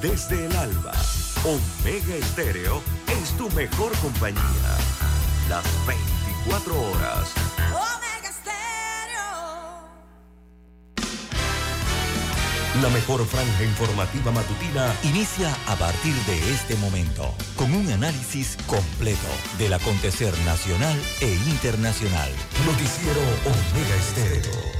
desde el alba. Omega Estéreo es tu mejor compañía. Las 24 horas. Omega Stereo. La mejor franja informativa matutina Inicia a partir de este momento con un análisis completo del acontecer nacional e internacional. Noticiero Omega Estéreo.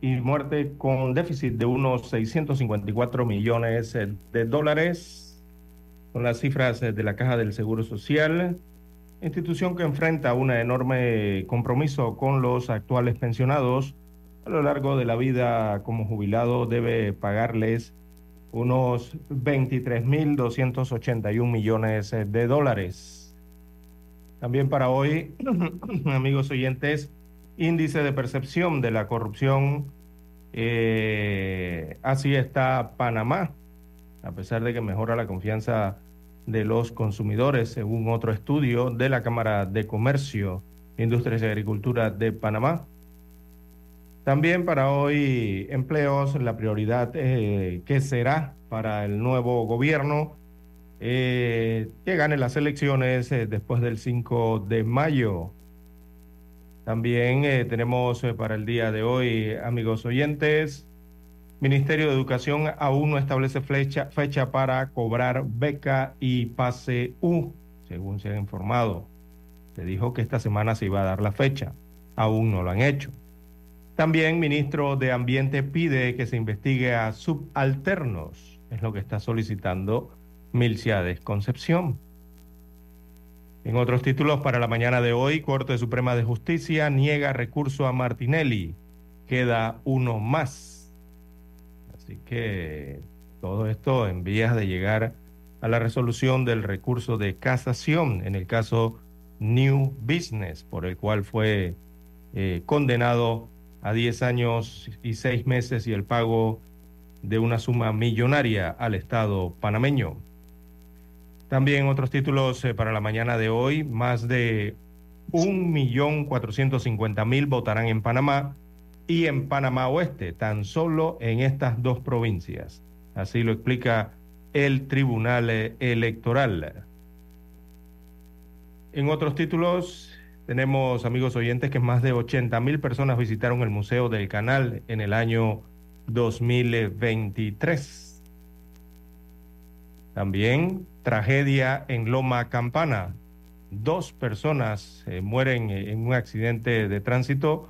Y muerte con déficit de unos 654 millones eh, de dólares. Son las cifras eh, de la Caja del Seguro Social, institución que enfrenta un enorme compromiso con los actuales pensionados. A lo largo de la vida como jubilado debe pagarles unos 23.281 millones eh, de dólares. También para hoy, amigos oyentes, índice de percepción de la corrupción. eh, así está Panamá, a pesar de que mejora la confianza de los consumidores, según otro estudio de la Cámara de Comercio, Industrias y Agricultura de Panamá. También para hoy, empleos, la prioridad eh, que será para el nuevo gobierno eh, que gane las elecciones eh, después del 5 de mayo. También eh, tenemos eh, para el día de hoy, amigos oyentes, Ministerio de Educación aún no establece fecha, para cobrar beca y pase U, según se ha informado. Se dijo que esta semana se iba a dar la fecha, aún no lo han hecho. También ministro de Ambiente pide que se investigue a subalternos, es lo que está solicitando Milciades Concepción. En otros títulos para la mañana de hoy, Corte Suprema de Justicia niega recurso a Martinelli. Queda uno más. Así que todo esto en vías de llegar a la resolución del recurso de casación en el caso New Business, por el cual fue eh, condenado a 10 años y 6 meses y el pago de una suma millonaria al Estado panameño. También otros títulos eh, para la mañana de hoy, más de 1.450.000 votarán en Panamá y en Panamá Oeste, tan solo en estas dos provincias. Así lo explica el Tribunal eh, Electoral. En otros títulos, tenemos, amigos oyentes, que más de 80.000 personas visitaron el Museo del Canal en el año 2023. También tragedia en Loma Campana. Dos personas eh, mueren eh, en un accidente de tránsito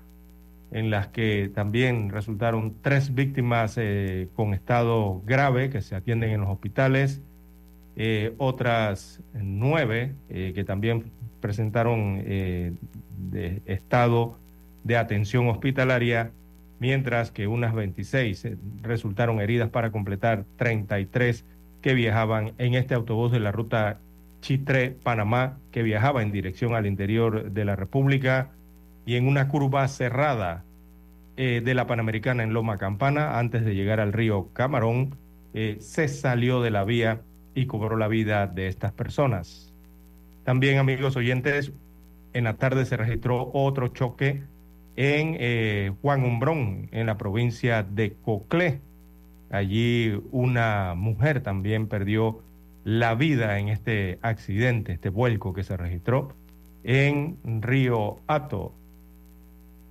en las que también resultaron tres víctimas eh, con estado grave que se atienden en los hospitales, otras nueve que también presentaron de estado de atención hospitalaria, mientras que unas 26 eh, resultaron heridas para completar 33 que viajaban en este autobús de la ruta Chitré-Panamá, que viajaba en dirección al interior de la República y en una curva cerrada eh, de la Panamericana en Loma Campana, antes de llegar al río Camarón, eh, se salió de la vía y cobró la vida de estas personas. También, amigos oyentes, en la tarde se registró otro choque en eh, Juan Umbrón, en la provincia de Coclé. Allí una mujer también perdió la vida en este accidente, este vuelco que se registró en Río Hato.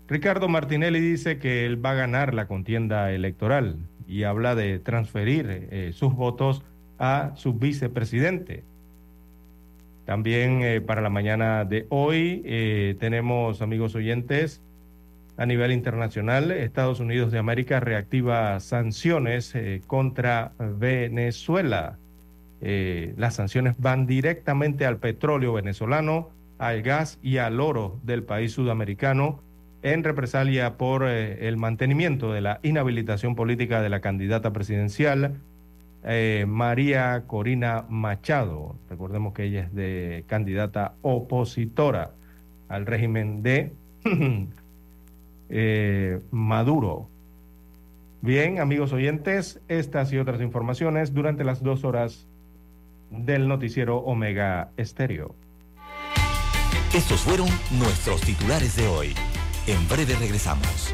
Ricardo Martinelli dice que él va a ganar la contienda electoral. y habla de transferir eh, sus votos a su vicepresidente. También eh, para la mañana de hoy eh, tenemos, amigos oyentes, a nivel internacional, Estados Unidos de América reactiva sanciones eh, contra Venezuela. Eh, las sanciones van directamente al petróleo venezolano, al gas y al oro del país sudamericano en represalia por eh, el mantenimiento de la inhabilitación política de la candidata presidencial María Corina Machado. Recordemos que ella es de candidata opositora al régimen de eh, Maduro. Bien, amigos oyentes, estas y otras informaciones durante las dos horas del noticiero Omega Estéreo. Estos fueron nuestros titulares de hoy. En breve regresamos.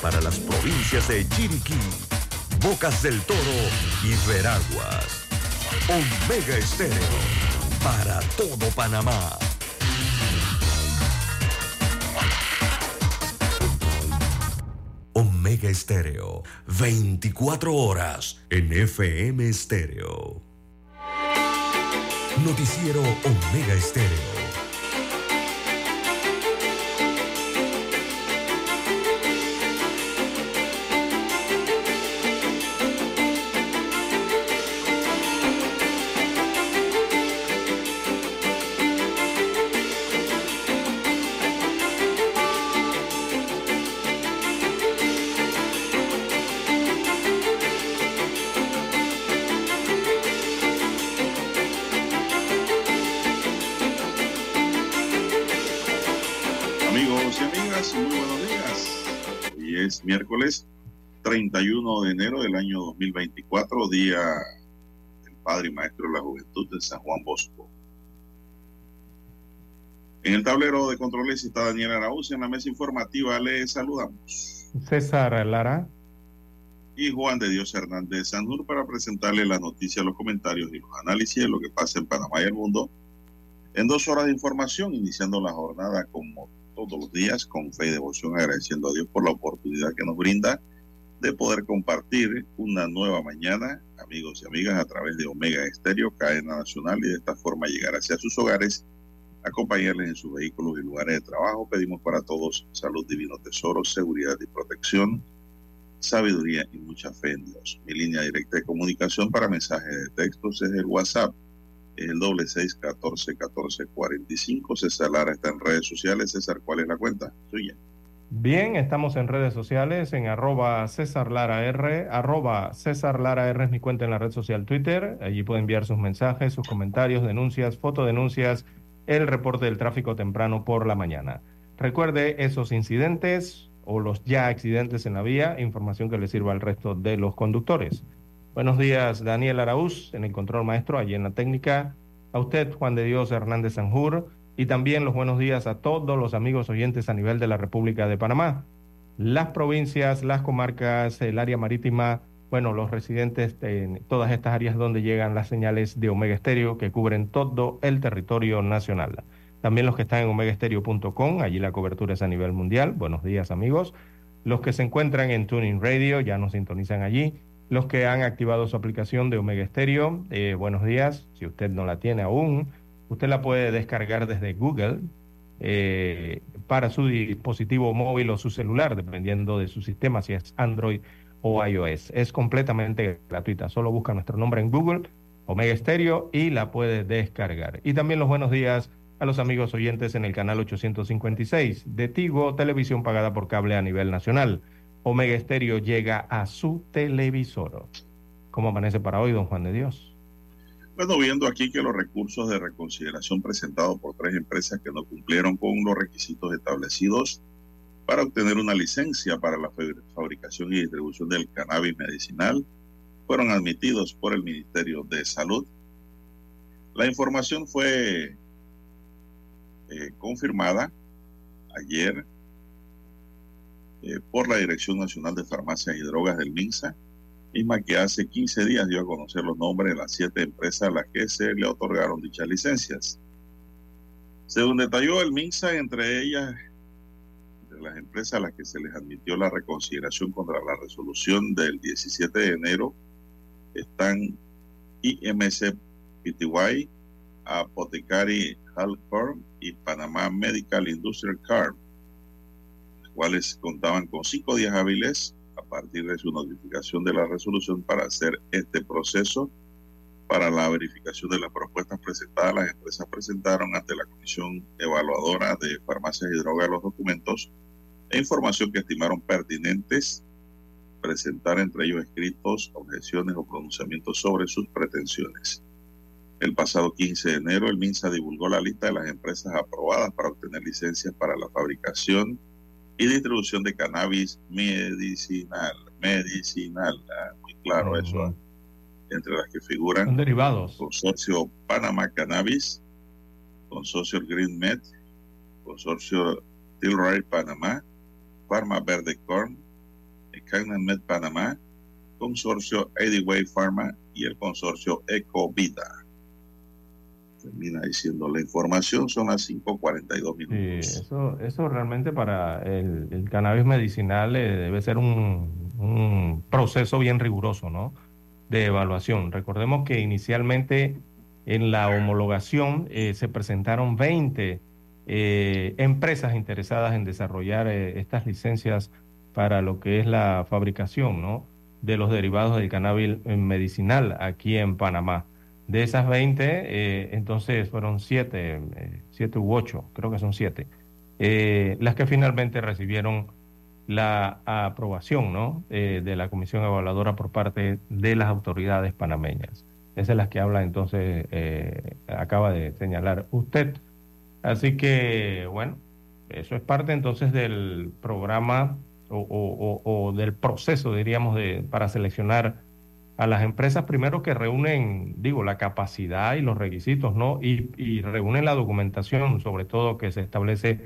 para las provincias de Chiriquí, Bocas del Toro y Veraguas. Omega Estéreo para todo Panamá. Omega Estéreo, 24 horas en FM Estéreo. Noticiero Omega Estéreo. Miércoles 31 de enero del año 2024, día del Padre y Maestro de la Juventud de San Juan Bosco. En el tablero de controles está Daniel Araúz, en la mesa informativa le saludamos. César Lara. Y Juan de Dios Hernández Sanur para presentarle las noticias, los comentarios y los análisis de lo que pasa en Panamá y el mundo en dos horas de información, iniciando la jornada como todos los días con fe y devoción, agradeciendo a Dios por la oportunidad que nos brinda de poder compartir una nueva mañana, amigos y amigas, a través de Omega Estéreo, cadena nacional, y de esta forma llegar hacia sus hogares, acompañarles en sus vehículos y lugares de trabajo. Pedimos para todos salud, divino tesoro, seguridad y protección, sabiduría y mucha fe en Dios. Mi línea directa de comunicación para mensajes de textos es el WhatsApp el doble seis catorce catorce cuarenta y cinco. César Lara está en redes sociales. César, ¿cuál es la cuenta? Suya. Bien, estamos en redes sociales, en arroba César Lara R, arroba César Lara R es mi cuenta en la red social Twitter. Allí puede enviar sus mensajes, sus comentarios, denuncias, fotodenuncias, el reporte del tráfico temprano por la mañana. Recuerde esos incidentes o los ya accidentes en la vía, información que le sirva al resto de los conductores. Buenos días, Daniel Araúz, en el control maestro, allí en la técnica. A usted, Juan de Dios Hernández Sanjur. Y también los buenos días a todos los amigos oyentes a nivel de la República de Panamá. Las provincias, las comarcas, el área marítima, bueno, los residentes en todas estas áreas donde llegan las señales de Omega Estéreo que cubren todo el territorio nacional. También los que están en omegaestereo.com, allí la cobertura es a nivel mundial. Buenos días, amigos. Los que se encuentran en Tuning Radio, ya nos sintonizan allí los que han activado su aplicación de Omega Stereo, eh, buenos días. Si usted no la tiene aún, usted la puede descargar desde Google eh, para su dispositivo móvil o su celular, dependiendo de su sistema, si es Android o iOS. Es completamente gratuita. Solo busca nuestro nombre en Google, Omega Stereo, y la puede descargar. Y también los buenos días a los amigos oyentes en el canal 856 de Tigo, televisión pagada por cable a nivel nacional. Omega Estéreo llega a su televisor. ¿Cómo amanece para hoy, don Juan de Dios? Bueno, viendo aquí que los recursos de reconsideración presentados por tres empresas que no cumplieron con los requisitos establecidos para obtener una licencia para la fabricación y distribución del cannabis medicinal fueron admitidos por el Ministerio de Salud. La información fue eh, confirmada ayer eh, por la Dirección Nacional de Farmacias y Drogas del MINSA, misma que hace 15 días dio a conocer los nombres de las siete empresas a las que se le otorgaron dichas licencias. Según detalló el MINSA, entre ellas de las empresas a las que se les admitió la reconsideración contra la resolución del 17 de enero están IMC Pty, Apotecari Health y Panamá Medical Industrial Corp, cuales contaban con cinco días hábiles a partir de su notificación de la resolución para hacer este proceso para la verificación de las propuestas presentadas. Las empresas presentaron ante la Comisión Evaluadora de Farmacias y Drogas los documentos e información que estimaron pertinentes presentar entre ellos escritos, objeciones o pronunciamientos sobre sus pretensiones. El pasado 15 de enero, el MINSA divulgó la lista de las empresas aprobadas para obtener licencias para la fabricación y distribución de cannabis medicinal. Medicinal, ah, muy claro eso. Entre las que figuran derivados. Consorcio Panamá Cannabis, Consorcio Green Med, Consorcio Tilray Panamá, Pharma Verde Corn, Med Panamá, Consorcio Edway Pharma y el Consorcio Ecovida. Termina diciendo la información, son las 5.42 minutos. Sí, eso, eso realmente para el, cannabis medicinal eh, debe ser un, un, proceso bien riguroso, ¿no? De evaluación. Recordemos que inicialmente en la homologación eh, se presentaron 20 eh, empresas interesadas en desarrollar estas licencias para lo que es la fabricación ¿no? de los derivados del cannabis medicinal aquí en Panamá. De esas 20, eh, entonces fueron 7, 7 eh, u 8, creo que son 7, eh, las que finalmente recibieron la aprobación ¿no? de la Comisión Evaluadora por parte de las autoridades panameñas. Esas es las que habla entonces, acaba de señalar usted. Así que, bueno, eso es parte entonces del programa o, del proceso, diríamos, de, para seleccionar a las empresas primero que reúnen, digo, la capacidad y los requisitos, ¿no? Y, reúnen la documentación, sobre todo que se establece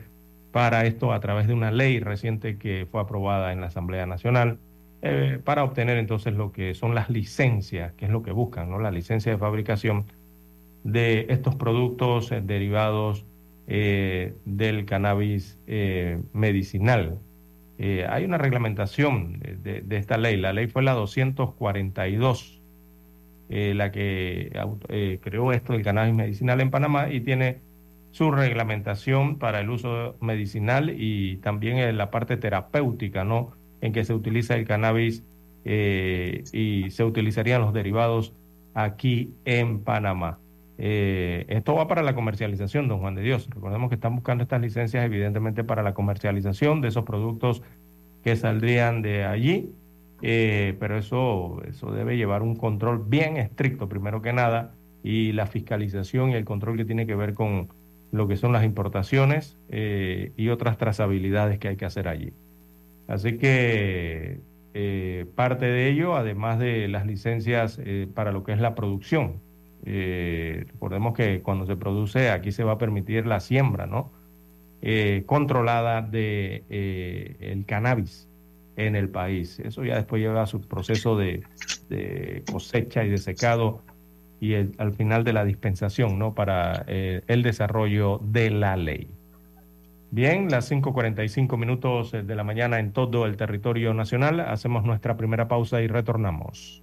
para esto a través de una ley reciente que fue aprobada en la Asamblea Nacional, eh, para obtener entonces lo que son las licencias, que es lo que buscan, ¿no? La licencia de fabricación de estos productos eh, derivados eh, del cannabis medicinal, eh, hay una reglamentación de, esta ley. La ley fue la 242, eh, la que eh, creó esto del cannabis medicinal en Panamá y tiene su reglamentación para el uso medicinal y también en la parte terapéutica, ¿no? En que se utiliza el cannabis y se utilizarían los derivados aquí en Panamá. Eh, esto va para la comercialización, don Juan de Dios. Recordemos que están buscando estas licencias evidentemente para la comercialización de esos productos que saldrían de allí, eh, pero eso, eso debe llevar un control bien estricto, primero que nada, y la fiscalización y el control que tiene que ver con lo que son las importaciones eh, y otras trazabilidades que hay que hacer allí. Así que parte de ello, además de las licencias para lo que es la producción, eh, recordemos que cuando se produce aquí se va a permitir la siembra, ¿no? Eh, controlada de eh, el cannabis en el país. Eso ya después lleva a su proceso de, cosecha y de secado y al final de la dispensación, ¿no? Para el desarrollo de la ley. Bien, las 5.45 minutos de la mañana en todo el territorio nacional. Hacemos nuestra primera pausa y retornamos.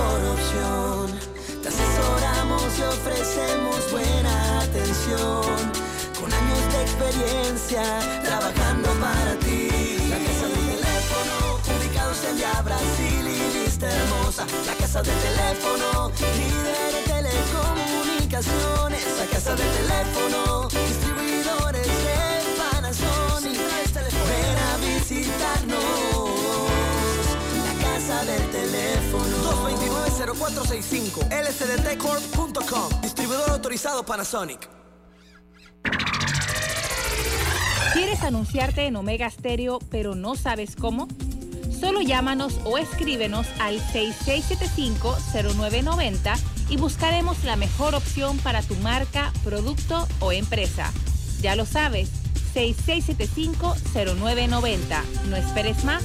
Opción. Te asesoramos y ofrecemos buena atención. Con años de experiencia trabajando para ti. La casa del teléfono, ubicados en ya Brasil y lista hermosa. La casa del teléfono, líder de telecomunicaciones. La casa del teléfono, distribuidores de Ven a visitarnos. Casa del teléfono. 229-0465. lsdtcorp.com. Distribuidor autorizado Panasonic. ¿Quieres anunciarte en Omega Stereo pero no sabes cómo? Solo llámanos o escríbenos al 6675-0990 y buscaremos la mejor opción para tu marca, producto o empresa. Ya lo sabes 6675-0990. No esperes más.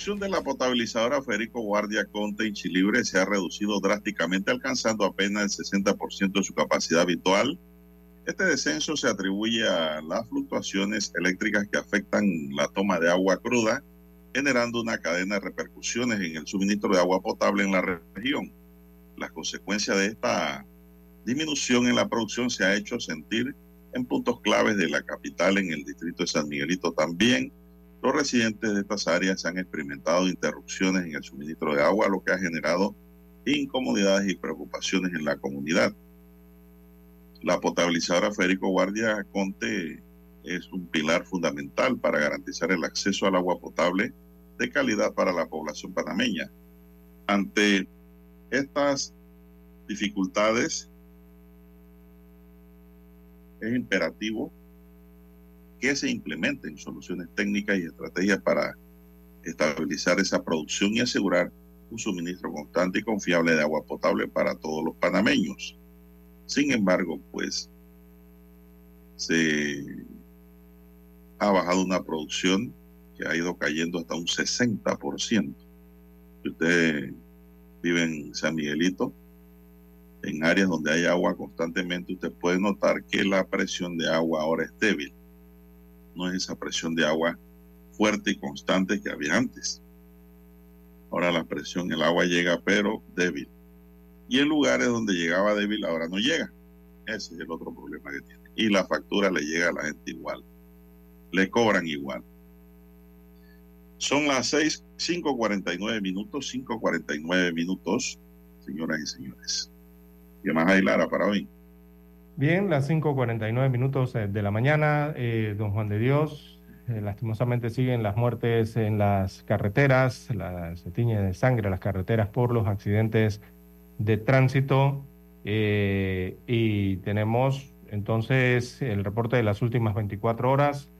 Producción de la potabilizadora Federico Guardia Conte en Chilibre se ha reducido drásticamente, alcanzando apenas el 60% de su capacidad habitual. Este descenso se atribuye a las fluctuaciones eléctricas que afectan la toma de agua cruda, generando una cadena de repercusiones en el suministro de agua potable en la región. Las consecuencias de esta disminución en la producción se ha hecho sentir en puntos claves de la capital, en el distrito de San Miguelito también, los residentes de estas áreas han experimentado interrupciones en el suministro de agua, lo que ha generado incomodidades y preocupaciones en la comunidad. La potabilizadora Federico Guardia Conte es un pilar fundamental para garantizar el acceso al agua potable de calidad para la población panameña. Ante estas dificultades, es imperativo que se implementen soluciones técnicas y estrategias para estabilizar esa producción y asegurar un suministro constante y confiable de agua potable para todos los panameños. Sin embargo, pues se ha bajado una producción que ha ido cayendo hasta un 60%. Si usted vive en San Miguelito, en áreas donde hay agua constantemente, usted puede notar que la presión de agua ahora es débil no es esa presión de agua fuerte y constante que había antes. Ahora la presión, el agua llega pero débil. Y en lugares donde llegaba débil ahora no llega. Ese es el otro problema que tiene. Y la factura le llega a la gente igual. Le cobran igual. Son las 6, 5.49 minutos, 5.49 minutos, señoras y señores. ¿Qué más hay, Lara, para hoy? Bien, las 5.49 minutos eh, de la mañana, eh, don Juan de Dios, eh, lastimosamente siguen las muertes en las carreteras, la, se tiñe de sangre las carreteras por los accidentes de tránsito y tenemos entonces el reporte de las últimas 24 horas.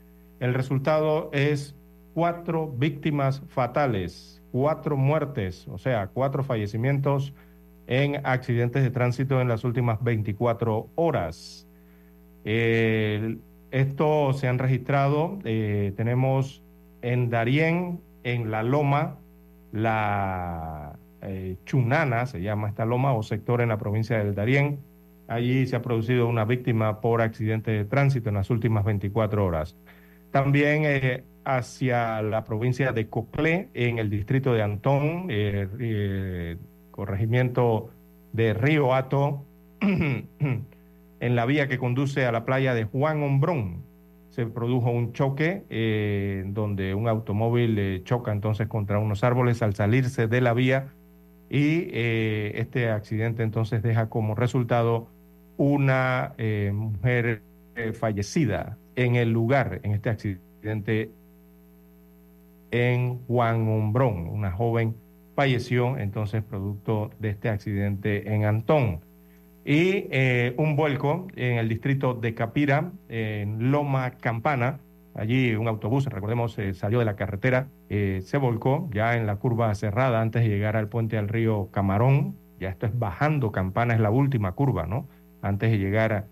El resultado es cuatro víctimas fatales, cuatro muertes, o sea, cuatro fallecimientos en accidentes de tránsito en las últimas 24 horas. esto se han registrado, eh, tenemos en Darién, en La Loma, la eh, Chunana, se llama esta loma, o sector en la provincia del Darién. Allí se ha producido una víctima por accidente de tránsito en las últimas 24 horas. También eh, hacia la provincia de Coclé, en el distrito de Antón, corregimiento de Río Hato, en la vía que conduce a la playa de Juan Hombrón. Se produjo un choque eh, donde un automóvil eh, choca entonces contra unos árboles al salirse de la vía y eh, este accidente entonces deja como resultado una mujer fallecida en el lugar, en este accidente en Juan Hombrón. Una joven falleció entonces producto de este accidente en Antón y eh, un vuelco en el distrito de Capira, en Loma Campana. Allí un autobús, recordemos, eh, salió de la carretera, eh, se volcó ya en la curva cerrada antes de llegar al puente al río Camarón. Ya esto es bajando Campana, es la última curva, ¿no? Antes de llegar a,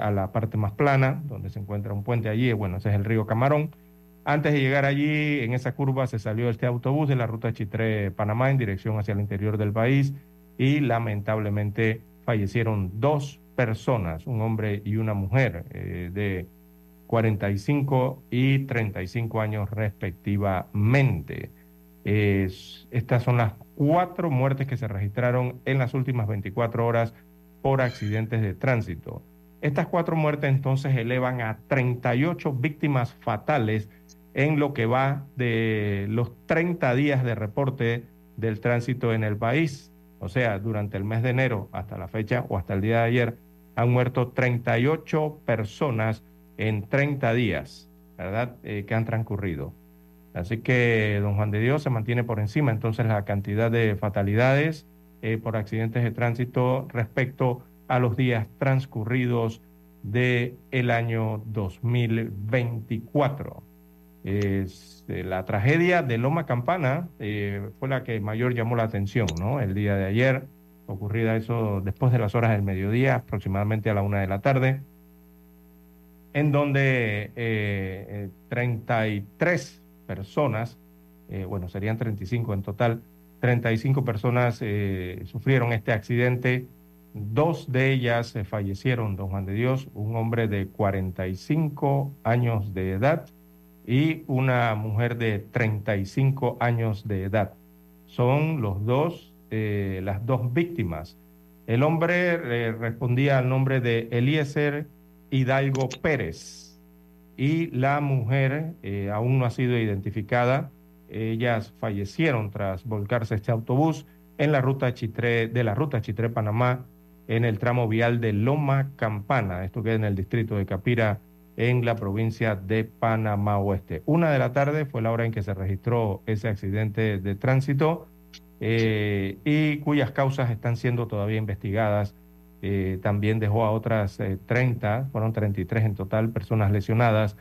a la parte más plana, donde se encuentra un puente allí, bueno, ese es el río Camarón. Antes de llegar allí, en esa curva se salió este autobús de la ruta Chitré-Panamá en dirección hacia el interior del país y lamentablemente fallecieron dos personas, un hombre y una mujer eh, de 45 y 35 años respectivamente. estas son las cuatro muertes que se registraron en las últimas 24 horas por accidentes de tránsito. Estas cuatro muertes entonces elevan a 38 víctimas fatales en lo que va de los 30 días de reporte del tránsito en el país. O sea, durante el mes de enero hasta la fecha o hasta el día de ayer han muerto 38 personas en 30 días, ¿verdad? Eh, que han transcurrido. Así que don Juan de Dios se mantiene por encima entonces la cantidad de fatalidades eh, por accidentes de tránsito respecto a los días transcurridos del el año 2024. Este, la tragedia de Loma Campana eh, fue la que mayor llamó la atención, ¿no? El día de ayer, ocurrida eso después de las horas del mediodía, aproximadamente a la una de la tarde, en donde 33 eh, personas, eh, bueno, serían 35 en total, 35 personas sufrieron este accidente. Dos de ellas fallecieron, don Juan de Dios, un hombre de 45 años de edad y una mujer de 35 años de edad. Son los dos, eh, las dos víctimas. El hombre eh, respondía al nombre de Eliezer Hidalgo Pérez y la mujer eh, aún no ha sido identificada. Ellas fallecieron tras volcarse este autobús en la ruta Chitré, de la ruta Chitré Panamá en el tramo vial de Loma Campana. Esto queda en el distrito de Capira, en la provincia de Panamá Oeste. Una de la tarde fue la hora en que se registró ese accidente de tránsito eh, y cuyas causas están siendo todavía investigadas. Eh, también dejó a otras 30, eh, fueron 33 en total personas lesionadas,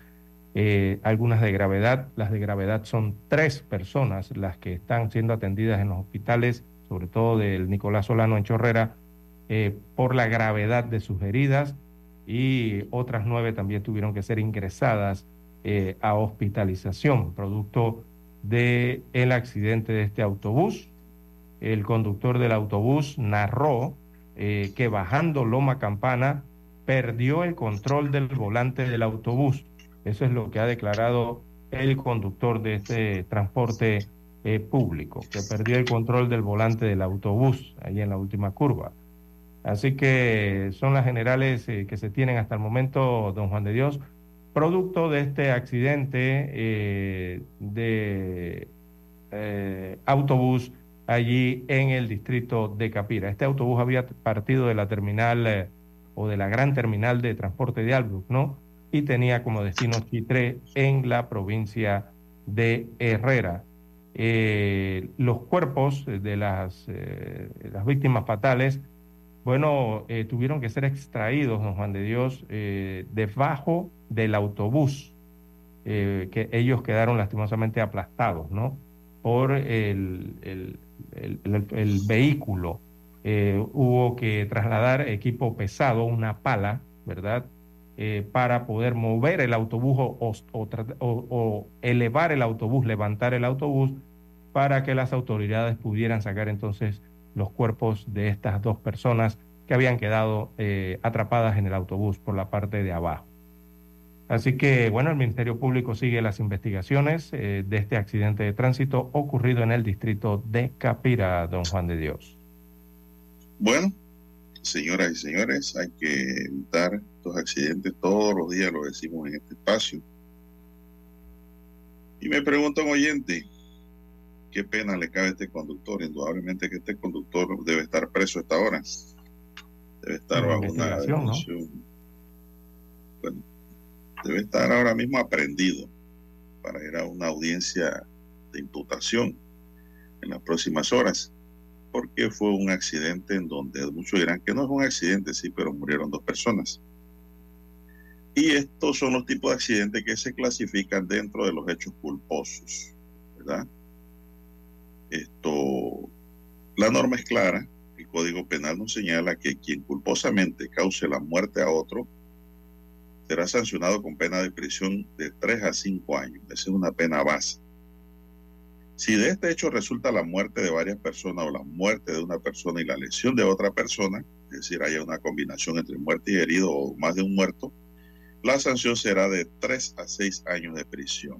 algunas de gravedad. Las de gravedad son tres personas las que están siendo atendidas en los hospitales, sobre todo del Nicolás Solano en Chorrera, por la gravedad de sus heridas y otras nueve también tuvieron que ser ingresadas eh, a hospitalización, producto del el accidente de este autobús. El conductor del autobús narró eh, que bajando Loma Campana perdió el control del volante del autobús. Eso es lo que ha declarado el conductor de este transporte eh, público, que perdió el control del volante del autobús ahí en la última curva. Así que son las generales eh, que se tienen hasta el momento, don Juan de Dios, producto de este accidente eh, de eh, autobús allí en el distrito de Capira. Este autobús había partido de la terminal o de la gran terminal de transporte de Albrook, ¿no? Y tenía como destino Chitré en la provincia de Herrera. los cuerpos de las, las víctimas fatales bueno, eh, tuvieron que ser extraídos, don Juan de Dios, eh, debajo del autobús, eh, que ellos quedaron lastimosamente aplastados, ¿no? Por el, vehículo. hubo que trasladar equipo pesado, una pala, ¿verdad? para poder mover el autobús o elevar el autobús, levantar el autobús, para que las autoridades pudieran sacar entonces los cuerpos de estas dos personas que habían quedado eh, atrapadas en el autobús por la parte de abajo. Así que, bueno, el Ministerio Público sigue las investigaciones eh, de este accidente de tránsito ocurrido en el distrito de Capira, don Juan de Dios. Bueno, señoras y señores, hay que evitar estos accidentes. Todos los días lo decimos en este espacio. Y me pregunta un oyente, ¿qué pena le cabe a este conductor? Indudablemente que este conductor debe estar preso a esta hora. Debe estar bajo una Bueno, debe estar ahora mismo aprendido para ir a una audiencia de imputación en las próximas horas porque fue un accidente en donde muchos dirán que no es un accidente, sí, pero murieron dos personas. Y estos son los tipos de accidentes que se clasifican dentro de los hechos culposos, ¿verdad? Esto, la norma es clara, el Código Penal nos señala que quien culposamente cause la muerte a otro será sancionado con pena de prisión de 3 a 5 años. Esa es una pena base. Si de este hecho resulta la muerte de varias personas o la muerte de una persona y la lesión de otra persona, es decir, haya una combinación entre muerte y herido o más de un muerto, la sanción será de 3 a 6 años de prisión.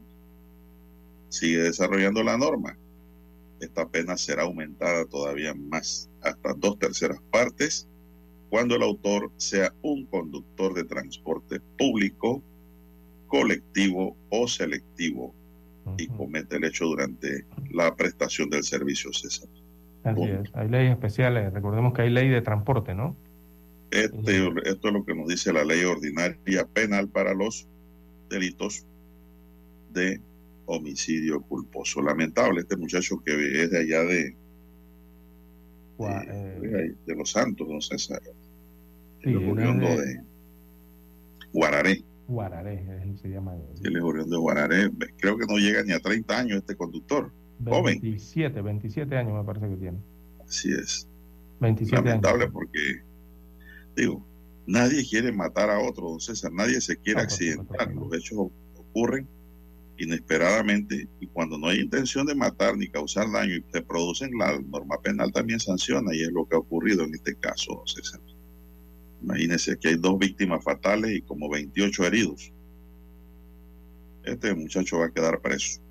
Sigue desarrollando la norma. Esta pena será aumentada todavía más, hasta dos terceras partes, cuando el autor sea un conductor de transporte público, colectivo o selectivo y comete el hecho durante la prestación del servicio, César. Así es. Hay leyes especiales. Recordemos que hay ley de transporte, ¿no? Este, esto es lo que nos dice la ley ordinaria penal para los delitos de homicidio culposo. Lamentable este muchacho que es de allá de, eh, de, Los Santos, don César. Sí, de, de Guararé. Guararé, se llama. El de Guararé. Creo que no llega ni a 30 años este conductor. 27, 27 años me parece que tiene. Así es. 27 Lamentable porque, digo, nadie quiere matar a otro, don César. Nadie se quiere accidentar. Los hechos ocurren inesperadamente y cuando no hay intención de matar ni causar daño y se producen, la norma penal también sanciona y es lo que ha ocurrido en este caso, César. Imagínense que hay dos víctimas fatales y como 28 heridos. Este muchacho va a quedar preso.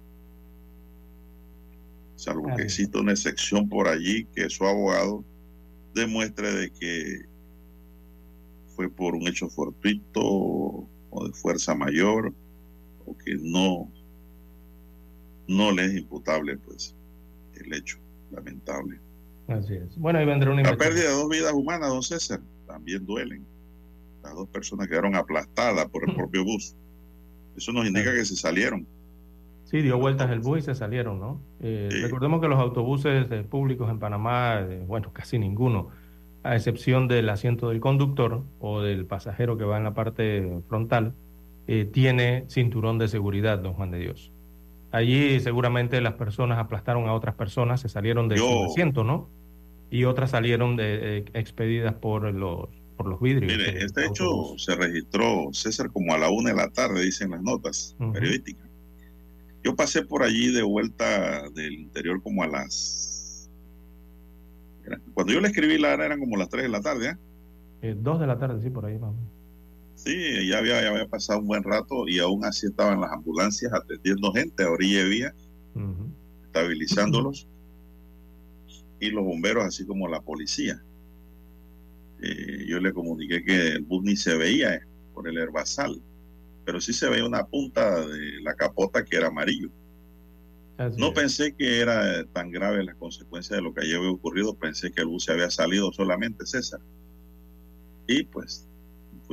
Salvo que exista una excepción por allí que su abogado demuestre de que fue por un hecho fortuito o de fuerza mayor o que no no le es imputable pues el hecho lamentable. Así es. Bueno, ahí vendrá una La pérdida de dos vidas humanas, don César también duelen. Las dos personas quedaron aplastadas por el propio bus. Eso nos indica que se salieron. Sí, dio vueltas el bus y se salieron, ¿no? Eh, recordemos que los autobuses públicos en Panamá, eh, bueno, casi ninguno, a excepción del asiento del conductor o del pasajero que va en la parte frontal, eh, tiene cinturón de seguridad, don Juan de Dios. Allí seguramente las personas aplastaron a otras personas, se salieron del asiento, ¿no? y otras salieron de, eh, expedidas por los, por los vidrios. Mire, este hecho se registró, César, como a la una de la tarde, dicen las notas periodísticas. Yo pasé por allí de vuelta del interior como a las... Cuando yo le escribí la eran como las tres de la tarde, ¿eh? ¿eh? dos de la tarde, sí, por ahí vamos. Sí, ya había, ya había pasado un buen rato y aún así estaban las ambulancias atendiendo gente a orilla de vía, estabilizándolos y los bomberos, así como la policía. Eh, yo le comuniqué que el bus ni se veía eh, por el herbazal, pero sí se veía una punta de la capota que era amarillo. no pensé que era tan grave las consecuencias de lo que ayer había ocurrido, pensé que el bus se había salido solamente, César. Y pues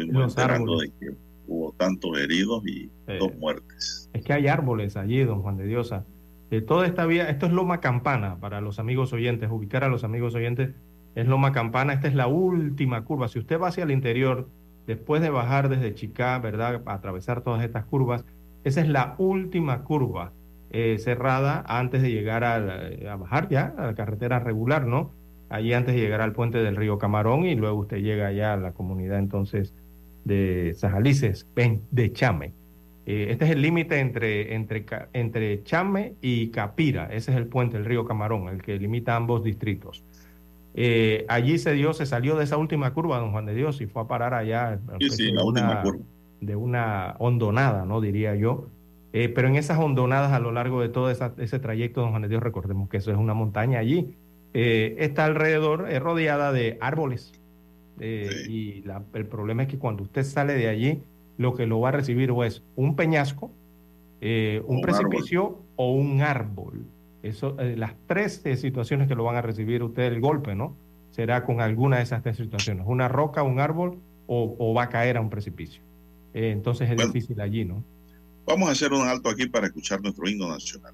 fuimos enterando de que hubo tantos heridos y dos muertes. Es que hay árboles allí, don Juan de Diosa de toda esta vía, esto es Loma Campana para los amigos oyentes, ubicar a los amigos oyentes, es Loma Campana, esta es la última curva. Si usted va hacia el interior, después de bajar desde Chicá, ¿verdad? atravesar todas estas curvas, esa es la última curva eh, cerrada antes de llegar a, bajar ya a la carretera regular, ¿no? Allí antes de llegar al puente del río Camarón y luego usted llega allá a la comunidad entonces de Sajalices, de Chame. Eh, este es el límite entre, entre, entre Chame y Capira. Ese es el puente del río Camarón, el que limita ambos distritos. Eh, allí se dio, se salió de esa última curva, don Juan de Dios, y fue a parar allá de, una, de una hondonada, ¿no? Diría yo. Eh, pero en esas hondonadas a lo largo de todo ese trayecto, don Juan de Dios, recordemos que eso es una montaña allí. está alrededor, es rodeada de árboles, eh, y el problema es que cuando usted sale de allí, lo que lo va a recibir o es un peñasco, eh, un, precipicio o un árbol. Eso, eh, las tres situaciones que lo van a recibir usted el golpe, ¿no? Será con alguna de esas tres situaciones, una roca, un árbol o, va a caer a un precipicio. entonces es difícil allí, ¿no? Vamos a hacer un alto aquí para escuchar nuestro himno nacional.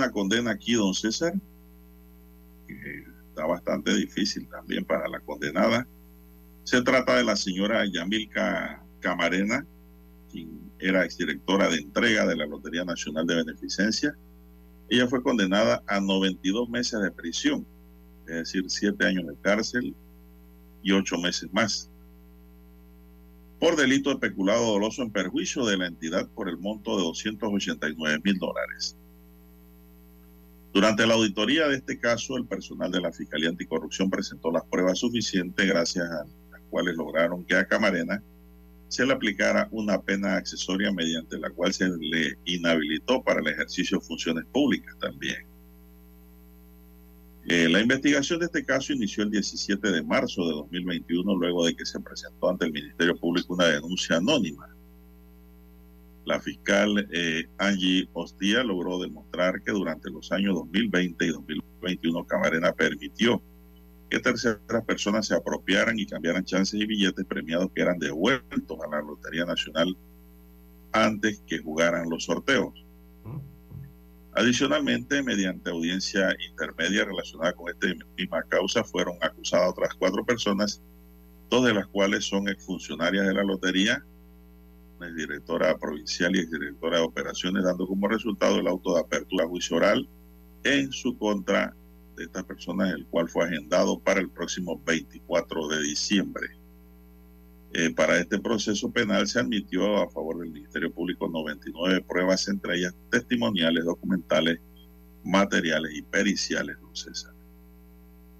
Una condena aquí, don César, que está bastante difícil también para la condenada. Se trata de la señora Yamilka Camarena, quien era exdirectora de entrega de la Lotería Nacional de Beneficencia. Ella fue condenada a 92 meses de prisión, es decir, 7 años de cárcel y 8 meses más, por delito de doloso en perjuicio de la entidad por el monto de 289 mil dólares. Durante la auditoría de este caso, el personal de la Fiscalía Anticorrupción presentó las pruebas suficientes gracias a las cuales lograron que a Camarena se le aplicara una pena accesoria mediante la cual se le inhabilitó para el ejercicio de funciones públicas también. Eh, la investigación de este caso inició el 17 de marzo de 2021, luego de que se presentó ante el Ministerio Público una denuncia anónima. La fiscal eh, Angie Hostia logró demostrar que durante los años 2020 y 2021 Camarena permitió que terceras personas se apropiaran y cambiaran chances y billetes premiados que eran devueltos a la Lotería Nacional antes que jugaran los sorteos. Adicionalmente, mediante audiencia intermedia relacionada con esta misma causa, fueron acusadas otras cuatro personas, dos de las cuales son exfuncionarias de la lotería, la directora provincial y directora de operaciones, dando como resultado el auto de apertura juicio en su contra de estas personas, el cual fue agendado para el próximo 24 de diciembre. Eh, para este proceso penal se admitió a favor del Ministerio Público 99 pruebas, entre ellas testimoniales, documentales, materiales y periciales, don César.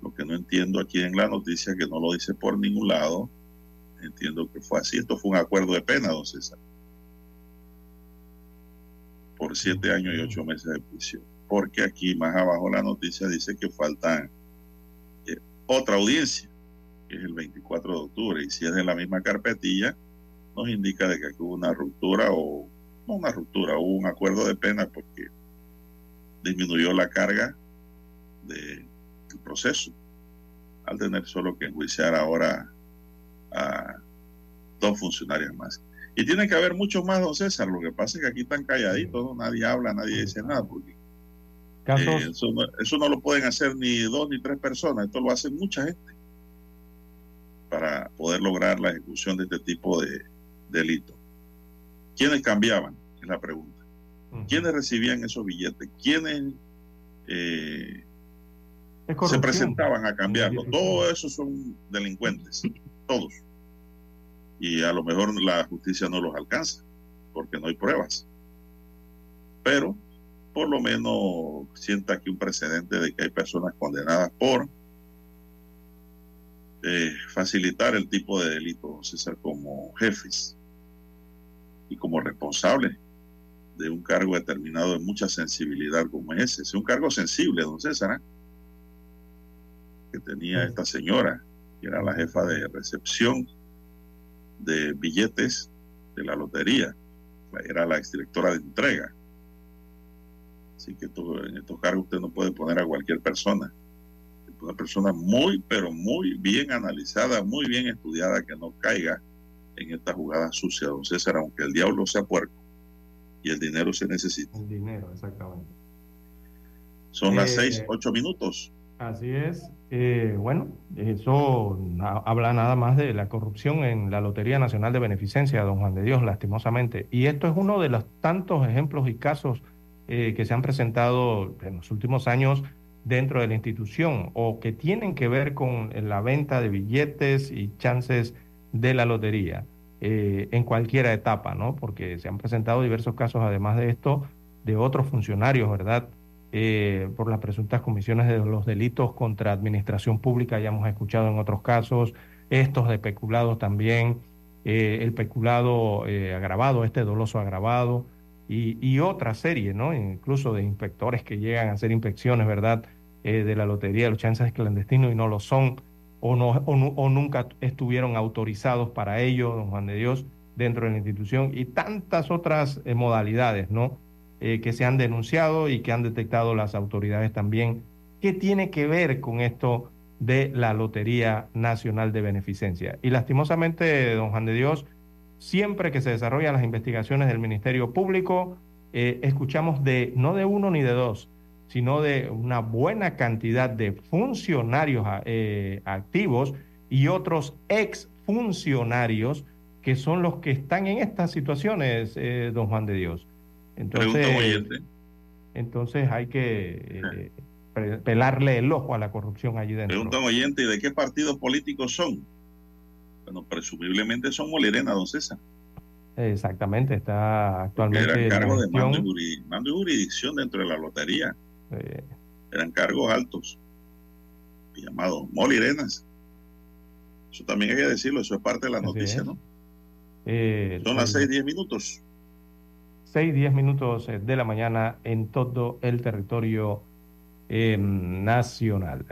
Lo que no entiendo aquí en la noticia, que no lo dice por ningún lado, entiendo que fue así. Esto fue un acuerdo de pena, don César. Por siete años y ocho meses de prisión. Porque aquí más abajo la noticia dice que falta eh, otra audiencia que es el 24 de octubre, y si es de la misma carpetilla, nos indica de que hubo una ruptura o no una ruptura, hubo un acuerdo de pena porque disminuyó la carga del proceso al tener solo que enjuiciar ahora a dos funcionarios más. Y tiene que haber muchos más, don César. Lo que pasa es que aquí están calladitos, nadie habla, nadie dice nada, porque eh, eso, no, eso no lo pueden hacer ni dos ni tres personas, esto lo hacen mucha gente para poder lograr la ejecución de este tipo de delitos. ¿Quiénes cambiaban? Es la pregunta. ¿Quiénes recibían esos billetes? ¿Quiénes eh, se presentaban a cambiarlo? Todos esos son delincuentes, todos. Y a lo mejor la justicia no los alcanza, porque no hay pruebas. Pero por lo menos sienta aquí un precedente de que hay personas condenadas por eh, facilitar el tipo de delito, César, como jefes y como responsables de un cargo determinado de mucha sensibilidad como ese. Es un cargo sensible, don César, ¿eh? que tenía esta señora, que era la jefa de recepción de billetes de la lotería, era la exdirectora de entrega. Así que en estos cargos usted no puede poner a cualquier persona una persona muy, pero muy bien analizada, muy bien estudiada, que no caiga en esta jugada sucia, don César, aunque el diablo sea puerco y el dinero se necesita. El dinero, exactamente. Son las seis, eh, ocho minutos. Así es. Eh, bueno, eso habla nada más de la corrupción en la Lotería Nacional de Beneficencia, don Juan de Dios, lastimosamente. Y esto es uno de los tantos ejemplos y casos eh, que se han presentado en los últimos años dentro de la institución o que tienen que ver con la venta de billetes y chances de la lotería eh, en cualquier etapa, ¿no? Porque se han presentado diversos casos, además de esto, de otros funcionarios, ¿verdad? Eh, por las presuntas comisiones de los delitos contra administración pública, ya hemos escuchado en otros casos, estos de peculados también, eh, el peculado agravado, este doloso agravado, y, otra serie, ¿no? Incluso de inspectores que llegan a hacer inspecciones, ¿verdad? Eh, de la lotería, los chances clandestinos y no lo son, o, no, o, nunca estuvieron autorizados para ello, don Juan de Dios, dentro de la institución, y tantas otras eh, modalidades, ¿no? Eh, que se han denunciado y que han detectado las autoridades también. ¿Qué tiene que ver con esto de la Lotería Nacional de Beneficencia? Y lastimosamente, don Juan de Dios, Siempre que se desarrollan las investigaciones del Ministerio Público, eh, escuchamos de no de uno ni de dos, sino de una buena cantidad de funcionarios eh, activos y otros exfuncionarios que son los que están en estas situaciones, don Juan de Dios. Entonces, entonces hay que pelarle el ojo a la corrupción allí dentro. Pregunta oyente, ¿de qué partidos políticos son? Bueno, presumiblemente son Molirena, don César. Exactamente, está actualmente. Eran cargos de mando y, jurisdicción dentro de la lotería. Eran cargos altos, llamados Molirenas. Eso también hay que decirlo, eso es parte de la noticia, ¿no? Eh, son las 6, 10 minutos. 6, 10 minutos de la mañana en todo el territorio nacional.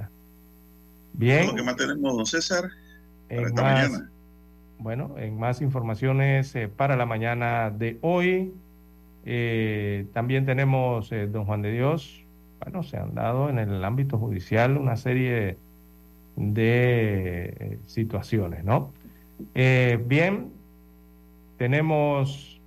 Bien. lo que mantenemos, don César, esta mañana. Bueno, en más informaciones para la mañana de hoy. también tenemos, don Juan de Dios, bueno, se han dado en el ámbito judicial una serie de situaciones, ¿no? bien, tenemos,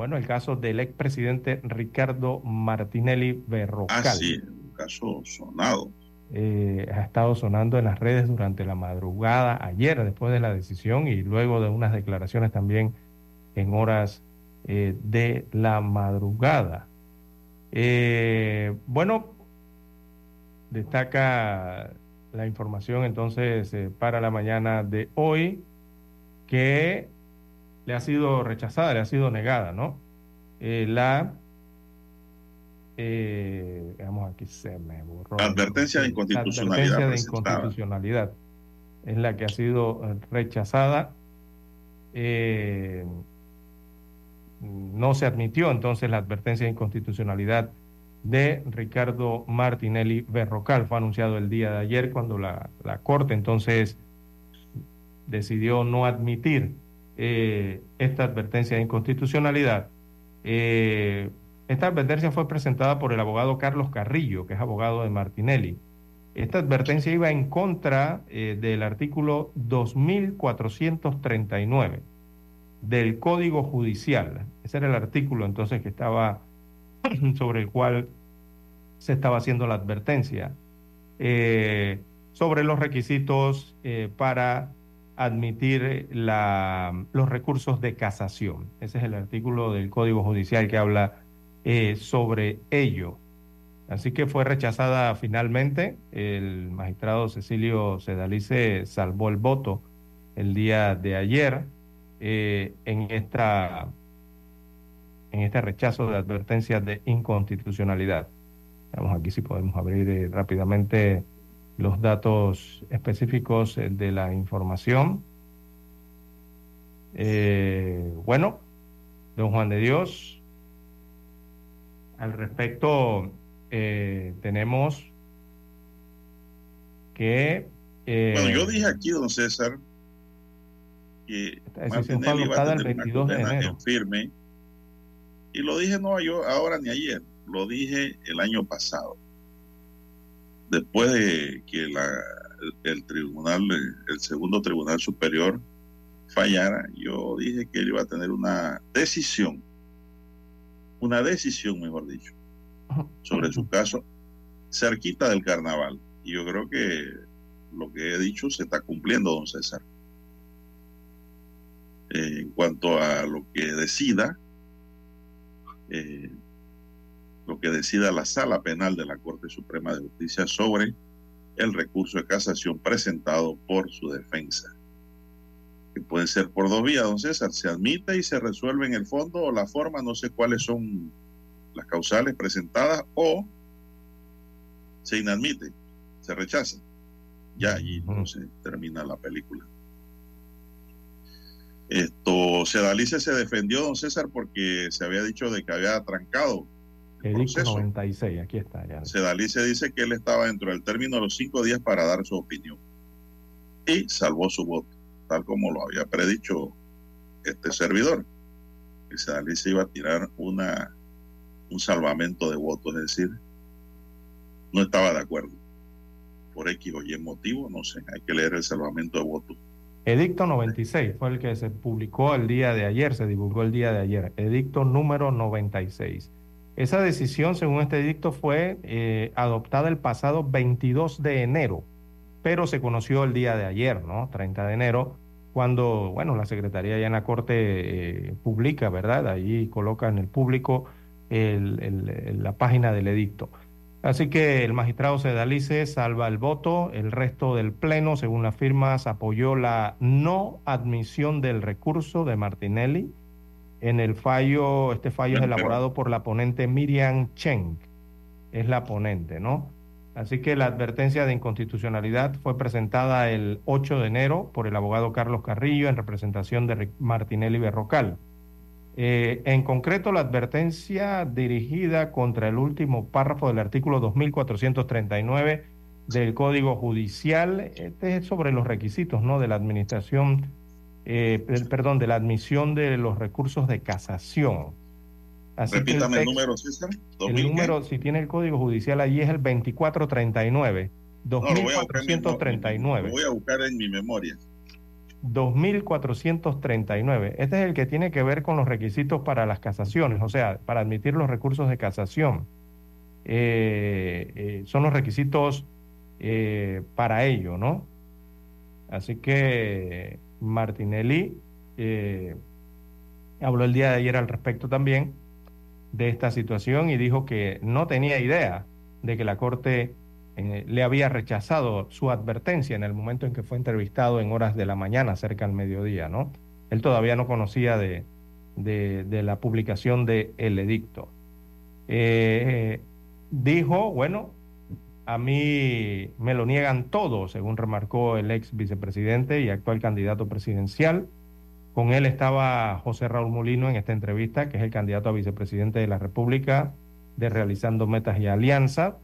bueno, el caso del expresidente Ricardo Martinelli Berrocal. Ah, sí, un caso sonado. Eh, ha estado sonando en las redes durante la madrugada, ayer después de la decisión y luego de unas declaraciones también en horas eh, de la madrugada. Eh, bueno, destaca la información entonces para la mañana de hoy que le ha sido rechazada, le ha sido negada, ¿no? Eh, la, eh, aquí se me borró. advertencia de inconstitucionalidad. La advertencia de inconstitucionalidad es la que ha sido eh, rechazada. Eh, no se admitió entonces la advertencia de inconstitucionalidad de Ricardo Martinelli Berrocal. Fue anunciado el día de ayer cuando la, la Corte entonces decidió no admitir eh, esta advertencia de inconstitucionalidad. Eh, esta advertencia fue presentada por el abogado Carlos Carrillo, que es abogado de Martinelli. Esta advertencia iba en contra eh, del artículo 2439 del Código Judicial. Ese era el artículo entonces que estaba sobre el cual se estaba haciendo la advertencia sobre los requisitos para admitir la, los recursos de casación. Ese es el artículo del Código Judicial que habla eh, sobre ello. Así que fue rechazada finalmente. El magistrado Cecilio Sedalice salvó el voto el día de ayer eh, en, esta, en este rechazo de advertencia de inconstitucionalidad. Vamos aquí si podemos abrir eh, rápidamente los datos específicos eh, de la información. Eh, bueno, don Juan de Dios, al respecto eh, tenemos que... bueno, yo dije aquí, don César, que Martinelli iba a tener el 22 de enero. firme, y lo dije no yo ahora ni ayer, lo dije el año pasado después de que la, el, tribunal, el segundo tribunal superior fallara, yo dije que él iba a tener una decisión, una decisión, mejor dicho, sobre su caso cerquita del carnaval. Y yo creo que lo que he dicho se está cumpliendo, don César. Eh, en cuanto a lo que decida, eh, lo que decida la Sala Penal de la Corte Suprema de Justicia sobre el recurso de casación presentado por su defensa. Que puede ser por dos vías, don César. Se admite y se resuelve en el fondo o la forma, no sé cuáles son las causales presentadas, o se inadmite, se rechaza. Ya allí no se termina la película. Esto, Sedalice se defendió, don César, porque se había dicho de que había trancado Edicto 96, aquí está. Ya. Sedalice dice que él estaba dentro del término de los cinco días para dar su opinión y salvó su voto, tal como lo había predicho este servidor. Que Sedalice iba a tirar una, un salvamento de votos, es decir, no estaba de acuerdo. Por X o Y motivo, no sé, hay que leer el salvamento de votos. Edicto 96 fue el que se publicó el día de ayer, se divulgó el día de ayer. Edicto número 96 esa decisión, según este edicto, fue eh, adoptada el pasado 22 de enero, pero se conoció el día de ayer, ¿no? 30 de enero, cuando, bueno, la Secretaría ya en la Corte eh, publica, ¿verdad? Ahí coloca en el público la página del edicto. Así que el magistrado Sedalice salva el voto, el resto del Pleno, según las firmas, apoyó la no admisión del recurso de Martinelli en el fallo, este fallo es elaborado por la ponente Miriam Cheng, es la ponente, ¿no? Así que la advertencia de inconstitucionalidad fue presentada el 8 de enero por el abogado Carlos Carrillo en representación de Martinelli Berrocal. Eh, en concreto, la advertencia dirigida contra el último párrafo del artículo 2439 del Código Judicial, este es sobre los requisitos ¿no? de la administración, eh, perdón, de la admisión de los recursos de casación. Repítame el, número, César. El número, si tiene el Código Judicial allí, es el 2439. 2439. lo voy a buscar en mi memoria. 2439. Este es el que tiene que ver con los requisitos para las casaciones, o sea, para admitir los recursos de casación. Eh, eh, son los requisitos eh, para ello, ¿no? Así que Martinelli habló el día de ayer al respecto también de esta situación y dijo que no tenía idea de que la Corte eh, le había rechazado su advertencia en el momento en que fue entrevistado en horas de la mañana, cerca al mediodía, ¿no? Él todavía no conocía de, de, la publicación del el edicto. Eh, dijo, bueno, a mí me lo niegan todo, según remarcó el ex vicepresidente y actual candidato presidencial. Con él estaba José Raúl Molino en esta entrevista, que es el candidato a vicepresidente de la República de Realizando Metas y Alianzas.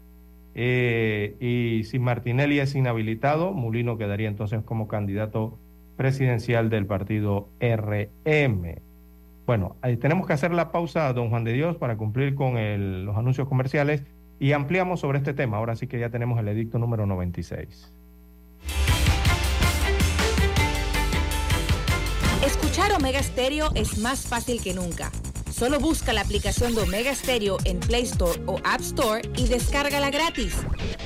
Eh, y si Martinelli es inhabilitado, Mulino quedaría entonces como candidato presidencial del partido RM. Bueno, ahí tenemos que hacer la pausa, don Juan de Dios, para cumplir con los anuncios comerciales y ampliamos sobre este tema. Ahora sí que ya tenemos el edicto número 96. Escuchar Omega Stereo es más fácil que nunca. Solo busca la aplicación de Omega Stereo en Play Store o App Store y descárgala gratis.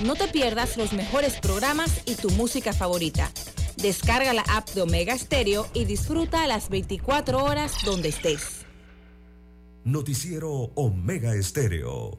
No te pierdas los mejores programas y tu música favorita. Descarga la app de Omega Stereo y disfruta las 24 horas donde estés. Noticiero Omega Estéreo.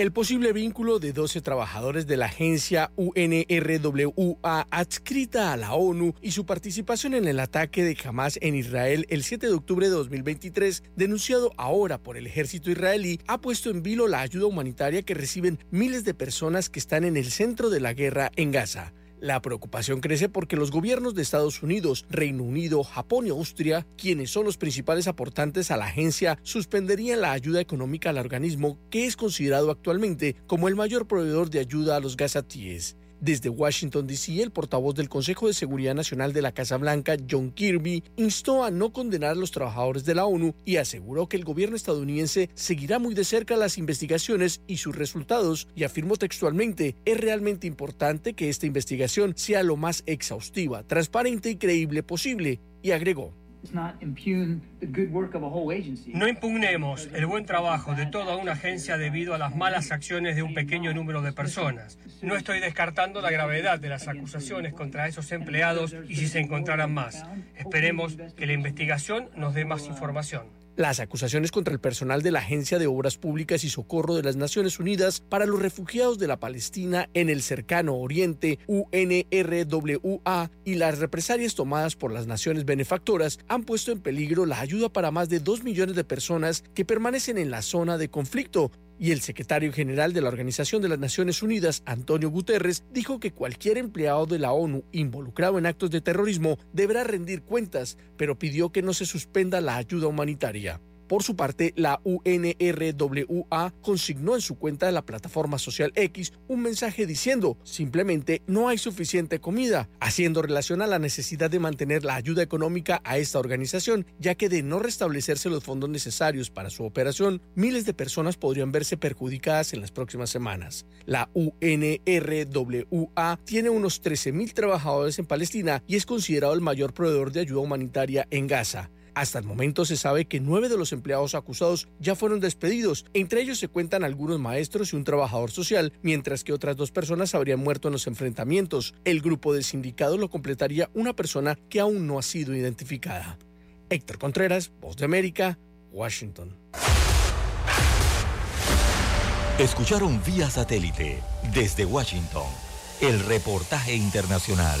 El posible vínculo de 12 trabajadores de la agencia UNRWA adscrita a la ONU y su participación en el ataque de Hamas en Israel el 7 de octubre de 2023, denunciado ahora por el ejército israelí, ha puesto en vilo la ayuda humanitaria que reciben miles de personas que están en el centro de la guerra en Gaza. La preocupación crece porque los gobiernos de Estados Unidos, Reino Unido, Japón y Austria, quienes son los principales aportantes a la agencia, suspenderían la ayuda económica al organismo que es considerado actualmente como el mayor proveedor de ayuda a los gazatíes. Desde Washington, D.C., el portavoz del Consejo de Seguridad Nacional de la Casa Blanca, John Kirby, instó a no condenar a los trabajadores de la ONU y aseguró que el gobierno estadounidense seguirá muy de cerca las investigaciones y sus resultados y afirmó textualmente, es realmente importante que esta investigación sea lo más exhaustiva, transparente y creíble posible, y agregó. No impugnemos el buen trabajo de toda una agencia debido a las malas acciones de un pequeño número de personas. No estoy descartando la gravedad de las acusaciones contra esos empleados y si se encontraran más. Esperemos que la investigación nos dé más información. Las acusaciones contra el personal de la Agencia de Obras Públicas y Socorro de las Naciones Unidas para los Refugiados de la Palestina en el cercano Oriente, UNRWA, y las represalias tomadas por las naciones benefactoras han puesto en peligro la ayuda para más de dos millones de personas que permanecen en la zona de conflicto, y el secretario general de la Organización de las Naciones Unidas, Antonio Guterres, dijo que cualquier empleado de la ONU involucrado en actos de terrorismo deberá rendir cuentas, pero pidió que no se suspenda la ayuda humanitaria. Por su parte, la UNRWA consignó en su cuenta de la plataforma social X un mensaje diciendo simplemente no hay suficiente comida, haciendo relación a la necesidad de mantener la ayuda económica a esta organización, ya que de no restablecerse los fondos necesarios para su operación, miles de personas podrían verse perjudicadas en las próximas semanas. La UNRWA tiene unos 13.000 trabajadores en Palestina y es considerado el mayor proveedor de ayuda humanitaria en Gaza. Hasta el momento se sabe que nueve de los empleados acusados ya fueron despedidos. Entre ellos se cuentan algunos maestros y un trabajador social, mientras que otras dos personas habrían muerto en los enfrentamientos. El grupo de sindicados lo completaría una persona que aún no ha sido identificada. Héctor Contreras, Voz de América, Washington. Escucharon vía satélite desde Washington el reportaje internacional.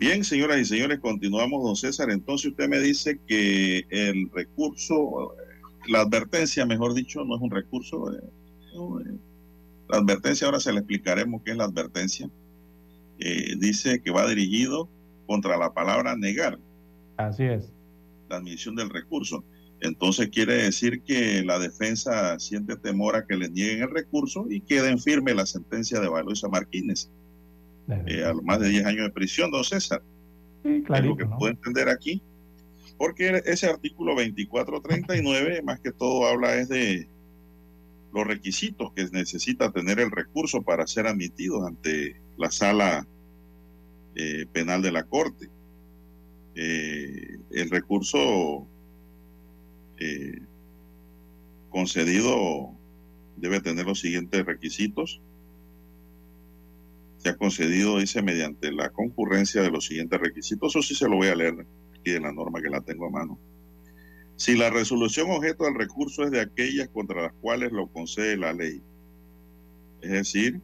Bien, señoras y señores, continuamos, don César. Entonces usted me dice que el recurso, la advertencia, mejor dicho, no es un recurso. Eh, eh, la advertencia, ahora se le explicaremos qué es la advertencia. Eh, dice que va dirigido contra la palabra negar. Así es. La admisión del recurso. Entonces quiere decir que la defensa siente temor a que le nieguen el recurso y quede en firme la sentencia de Valoisa Martínez eh, a más de 10 años de prisión, don César. Sí, es lo que puedo entender aquí. Porque ese artículo 2439, más que todo, habla es de los requisitos que necesita tener el recurso para ser admitido ante la sala eh, penal de la Corte. Eh, el recurso concedido debe tener los siguientes requisitos se ha concedido, dice, mediante la concurrencia de los siguientes requisitos. Eso sí se lo voy a leer aquí en la norma que la tengo a mano. Si la resolución objeto del recurso es de aquellas contra las cuales lo concede la ley. Es decir,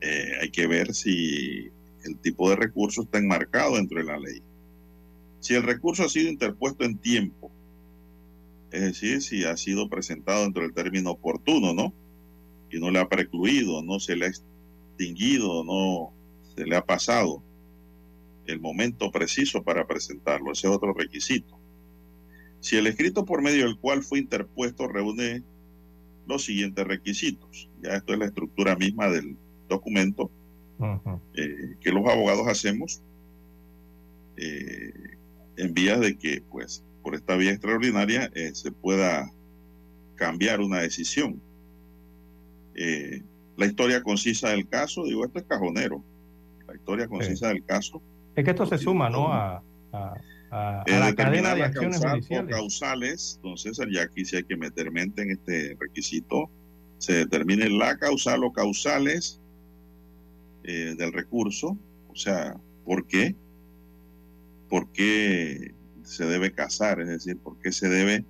eh, hay que ver si el tipo de recurso está enmarcado dentro de la ley. Si el recurso ha sido interpuesto en tiempo, es decir, si ha sido presentado dentro del término oportuno, ¿no? Y no le ha precluido, no se le ha no se le ha pasado el momento preciso para presentarlo. Ese es otro requisito. Si el escrito por medio del cual fue interpuesto reúne los siguientes requisitos, ya esto es la estructura misma del documento eh, que los abogados hacemos eh, en vías de que, pues, por esta vía extraordinaria eh, se pueda cambiar una decisión. Eh, la historia concisa del caso, digo, esto es cajonero. La historia concisa del caso. Es que esto se suma, ¿no? A, a, la cadena de acciones judiciales. causales, entonces ya aquí sí hay que meter mente en este requisito. Se determine la causal o causales eh, del recurso, o sea, ¿por qué? ¿Por qué se debe casar? Es decir, ¿por qué se debe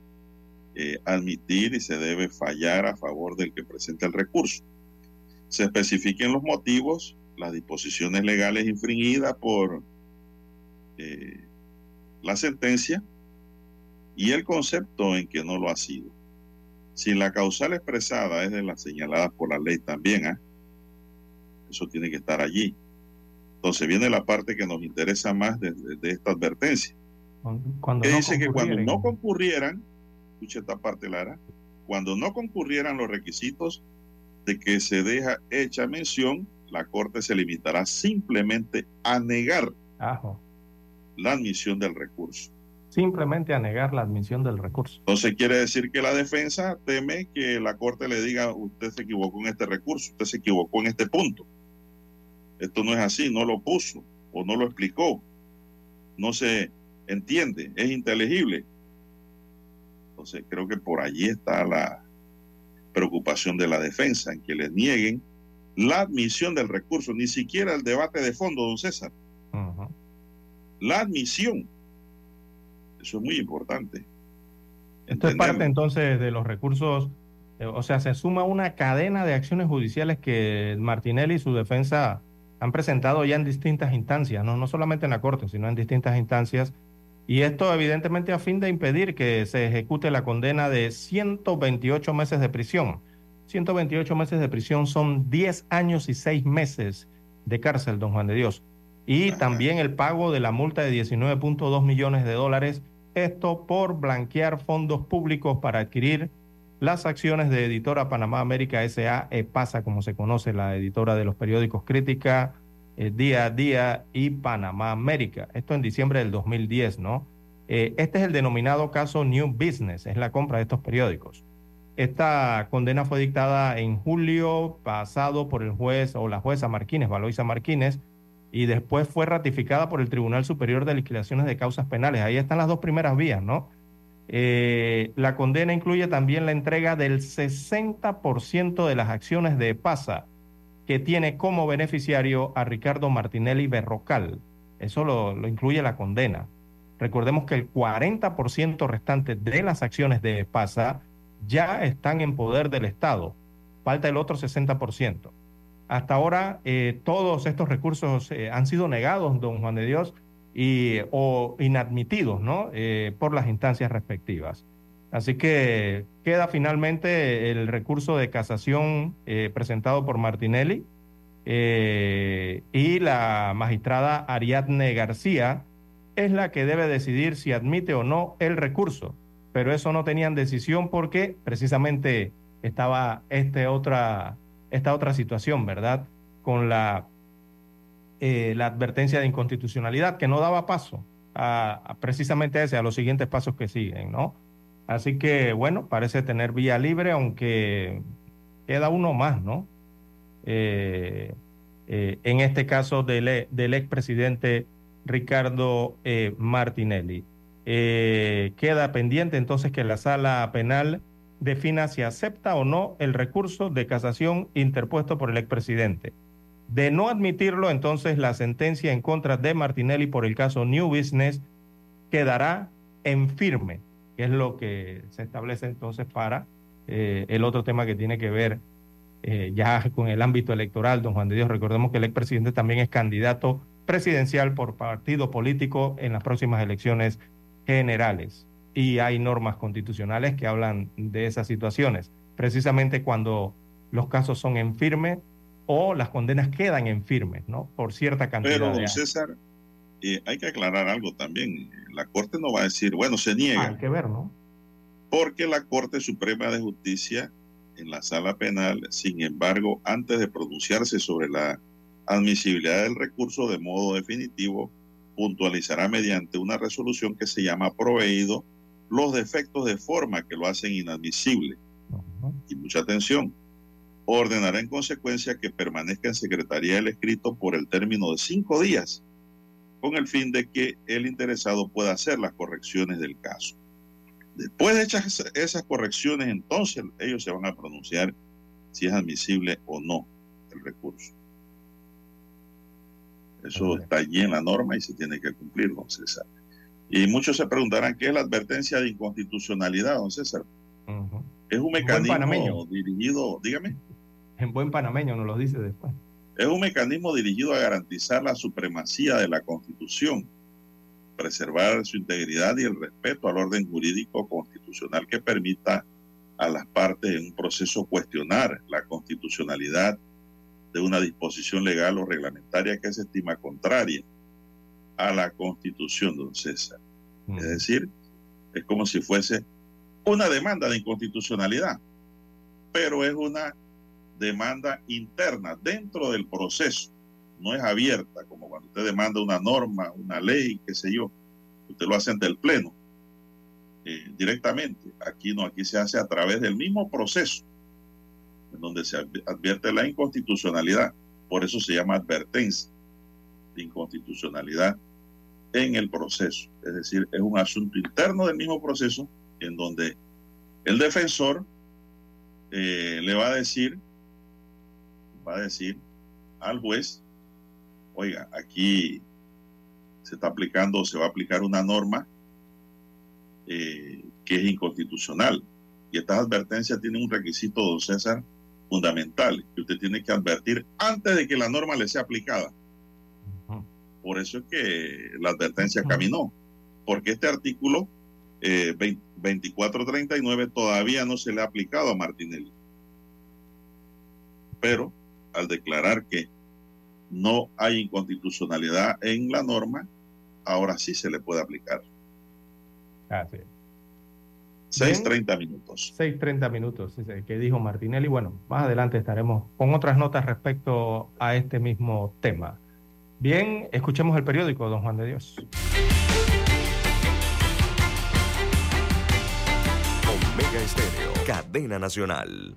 eh, admitir y se debe fallar a favor del que presenta el recurso? Se especifiquen los motivos, las disposiciones legales infringidas por eh, la sentencia y el concepto en que no lo ha sido. Si la causal expresada es de las señaladas por la ley también, ¿ah? eso tiene que estar allí. Entonces viene la parte que nos interesa más de, esta advertencia. Cuando que dice que cuando no concurrieran, escucha esta parte, Lara, cuando no concurrieran los requisitos de que se deja hecha mención, la Corte se limitará simplemente a negar la admisión del recurso. Simplemente a negar la admisión del recurso. Entonces quiere decir que la defensa teme que la Corte le diga, usted se equivocó en este recurso, usted se equivocó en este punto. Esto no es así, no lo puso o no lo explicó. No se entiende, es inteligible. Entonces creo que por allí está la, preocupación de la defensa en que les nieguen la admisión del recurso, ni siquiera el debate de fondo, don César. La admisión. Eso es muy importante. Esto es parte entonces de los recursos, eh, o sea, se suma una cadena de acciones judiciales que Martinelli y su defensa han presentado ya en distintas instancias, no, no solamente en la Corte, sino en distintas instancias, Y esto evidentemente a fin de impedir que se ejecute la condena de 128 meses de prisión. 128 meses de prisión son 10 años y 6 meses de cárcel, don Juan de Dios. Y también el pago de la multa de 19.2 millones de dólares, esto por blanquear fondos públicos para adquirir las acciones de Editora Panamá América SA, EPASA, como se conoce, la editora de los periódicos Crítica, eh, Día a Día y Panamá América. Esto en diciembre del 2010, ¿no? Eh, este es el denominado caso New Business, es la compra de estos periódicos. Esta condena fue dictada en julio pasado por el juez o la jueza Martínez, Valoisa Martínez, y después fue ratificada por el Tribunal Superior de Liquidaciones de Causas Penales. Ahí están las dos primeras vías, ¿no? Eh, la condena incluye también la entrega del 60% de las acciones de PASA, que tiene como beneficiario a Ricardo Martinelli Berrocal. Eso lo, lo incluye la condena. Recordemos que el 40% restante de las acciones de PASA ya están en poder del Estado. Falta el otro 60%. Hasta ahora eh, todos estos recursos eh, han sido negados, don Juan de Dios, y, o inadmitidos ¿no? Eh, por las instancias respectivas. Así que queda finalmente el recurso de casación eh, presentado por Martinelli eh, y la magistrada Ariadne García es la que debe decidir si admite o no el recurso. Pero eso no tenían decisión porque precisamente estaba este otra, esta otra situación, ¿verdad? Con la eh, la advertencia de inconstitucionalidad, que no daba paso a, precisamente ese, a los siguientes pasos que siguen, ¿no? Así que, bueno, parece tener vía libre, aunque queda uno más, ¿no? Eh, eh, en este caso del, del expresidente Ricardo Martinelli. queda pendiente entonces que la sala penal defina si acepta o no el recurso de casación interpuesto por el expresidente. De no admitirlo, entonces la sentencia en contra de Martinelli por el caso New Business quedará en firme, que es lo que se establece entonces para eh, el otro tema que tiene que ver eh, ya con el ámbito electoral, don Juan de Dios. Recordemos que el expresidente también es candidato presidencial por partido político en las próximas elecciones generales. Y hay normas constitucionales que hablan de esas situaciones. Precisamente cuando los casos son en firme, o las condenas quedan en firme, ¿no? Por cierta cantidad Pero, de años. César, eh, hay que aclarar algo también. La Corte no va a decir, bueno, se niega. Hay que ver, ¿no? Porque la Corte Suprema de Justicia en la sala penal, sin embargo, antes de pronunciarse sobre la admisibilidad del recurso de modo definitivo, puntualizará mediante una resolución que se llama proveído los defectos de forma que lo hacen inadmisible. Y mucha atención, ordenará en consecuencia que permanezca en secretaría el escrito por el término de cinco días, con el fin de que el interesado pueda hacer las correcciones del caso. Después de hechas esas correcciones, entonces ellos se van a pronunciar si es admisible o no el recurso. Eso está allí en la norma y se tiene que cumplir, don César. Y muchos se preguntarán qué es la advertencia de inconstitucionalidad, don César. Uh -huh. Es un mecanismo dirigido, dígame. En buen panameño nos lo dice después. Es un mecanismo dirigido a garantizar la supremacía de la Constitución, preservar su integridad y el respeto al orden jurídico constitucional que permita a las partes en un proceso cuestionar la constitucionalidad de una disposición legal o reglamentaria que se estima contraria a la Constitución, don César. Mm. Es decir, es como si fuese una demanda de inconstitucionalidad, pero es una demanda interna dentro del proceso, no es abierta, como cuando usted demanda una norma, una ley, qué sé yo, usted lo hace ante el Pleno eh, directamente. Aquí no, aquí se hace a través del mismo proceso, en donde se advierte la inconstitucionalidad, por eso se llama advertencia de inconstitucionalidad en el proceso. Es decir, es un asunto interno del mismo proceso en donde el defensor eh, le va a decir, va a decir al juez, oiga, aquí se está aplicando, se va a aplicar una norma eh, que es inconstitucional. Y estas advertencias tienen un requisito, don César, fundamental, que usted tiene que advertir antes de que la norma le sea aplicada. Por eso es que la advertencia caminó porque este artículo eh, 2439 todavía no se le ha aplicado a Martinelli. Pero al declarar que no hay inconstitucionalidad en la norma, ahora sí se le puede aplicar. Así 6.30 minutos. 6.30 minutos, que dijo Martinelli. Bueno, más adelante estaremos con otras notas respecto a este mismo tema. Bien, escuchemos el periódico, don Juan de Dios. Omega Estéreo, cadena nacional.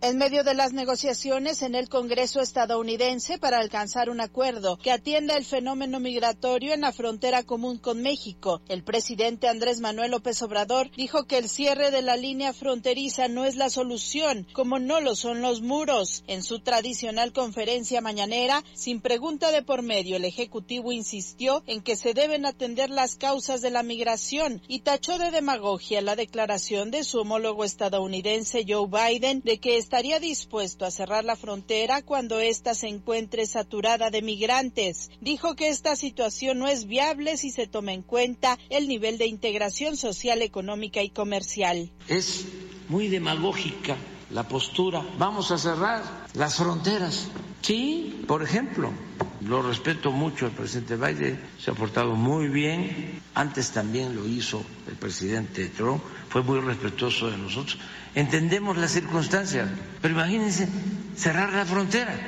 En medio de las negociaciones en el Congreso estadounidense para alcanzar un acuerdo que atienda el fenómeno migratorio en la frontera común con México, el presidente Andrés Manuel López Obrador dijo que el cierre de la línea fronteriza no es la solución, como no lo son los muros. En su tradicional conferencia mañanera, sin pregunta de por medio, el Ejecutivo insistió en que se deben atender las causas de la migración y tachó de demagogia la declaración de su homólogo estadounidense Joe Biden de que estaría dispuesto a cerrar la frontera cuando ésta se encuentre saturada de migrantes. Dijo que esta situación no es viable si se toma en cuenta el nivel de integración social, económica y comercial. Es muy demagógica la postura. Vamos a cerrar las fronteras. Sí, por ejemplo, lo respeto mucho al presidente Biden, se ha portado muy bien. Antes también lo hizo el presidente Trump, fue muy respetuoso de nosotros. Entendemos las circunstancias, pero imagínense cerrar la frontera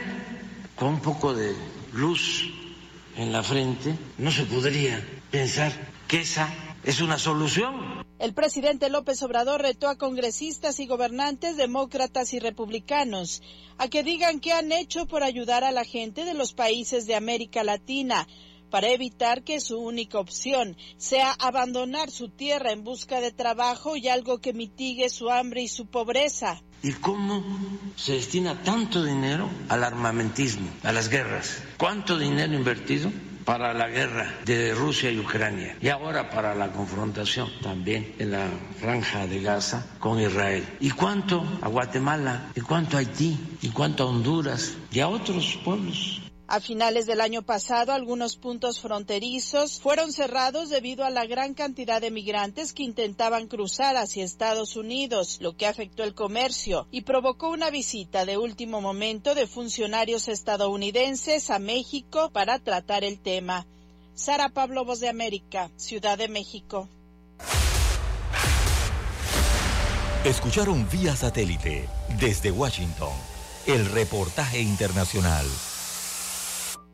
con un poco de luz en la frente, no se podría pensar que esa es una solución. El presidente López Obrador retó a congresistas y gobernantes demócratas y republicanos a que digan qué han hecho por ayudar a la gente de los países de América Latina para evitar que su única opción sea abandonar su tierra en busca de trabajo y algo que mitigue su hambre y su pobreza. ¿Y cómo se destina tanto dinero al armamentismo, a las guerras? ¿Cuánto dinero invertido para la guerra de Rusia y Ucrania y ahora para la confrontación también en la franja de Gaza con Israel. ¿Y cuánto a Guatemala? ¿Y cuánto a Haití? ¿Y cuánto a Honduras? ¿Y a otros pueblos? A finales del año pasado, algunos puntos fronterizos fueron cerrados debido a la gran cantidad de migrantes que intentaban cruzar hacia Estados Unidos, lo que afectó el comercio y provocó una visita de último momento de funcionarios estadounidenses a México para tratar el tema. Sara Pablo, Voz de América, Ciudad de México. Escucharon vía satélite desde Washington el reportaje internacional.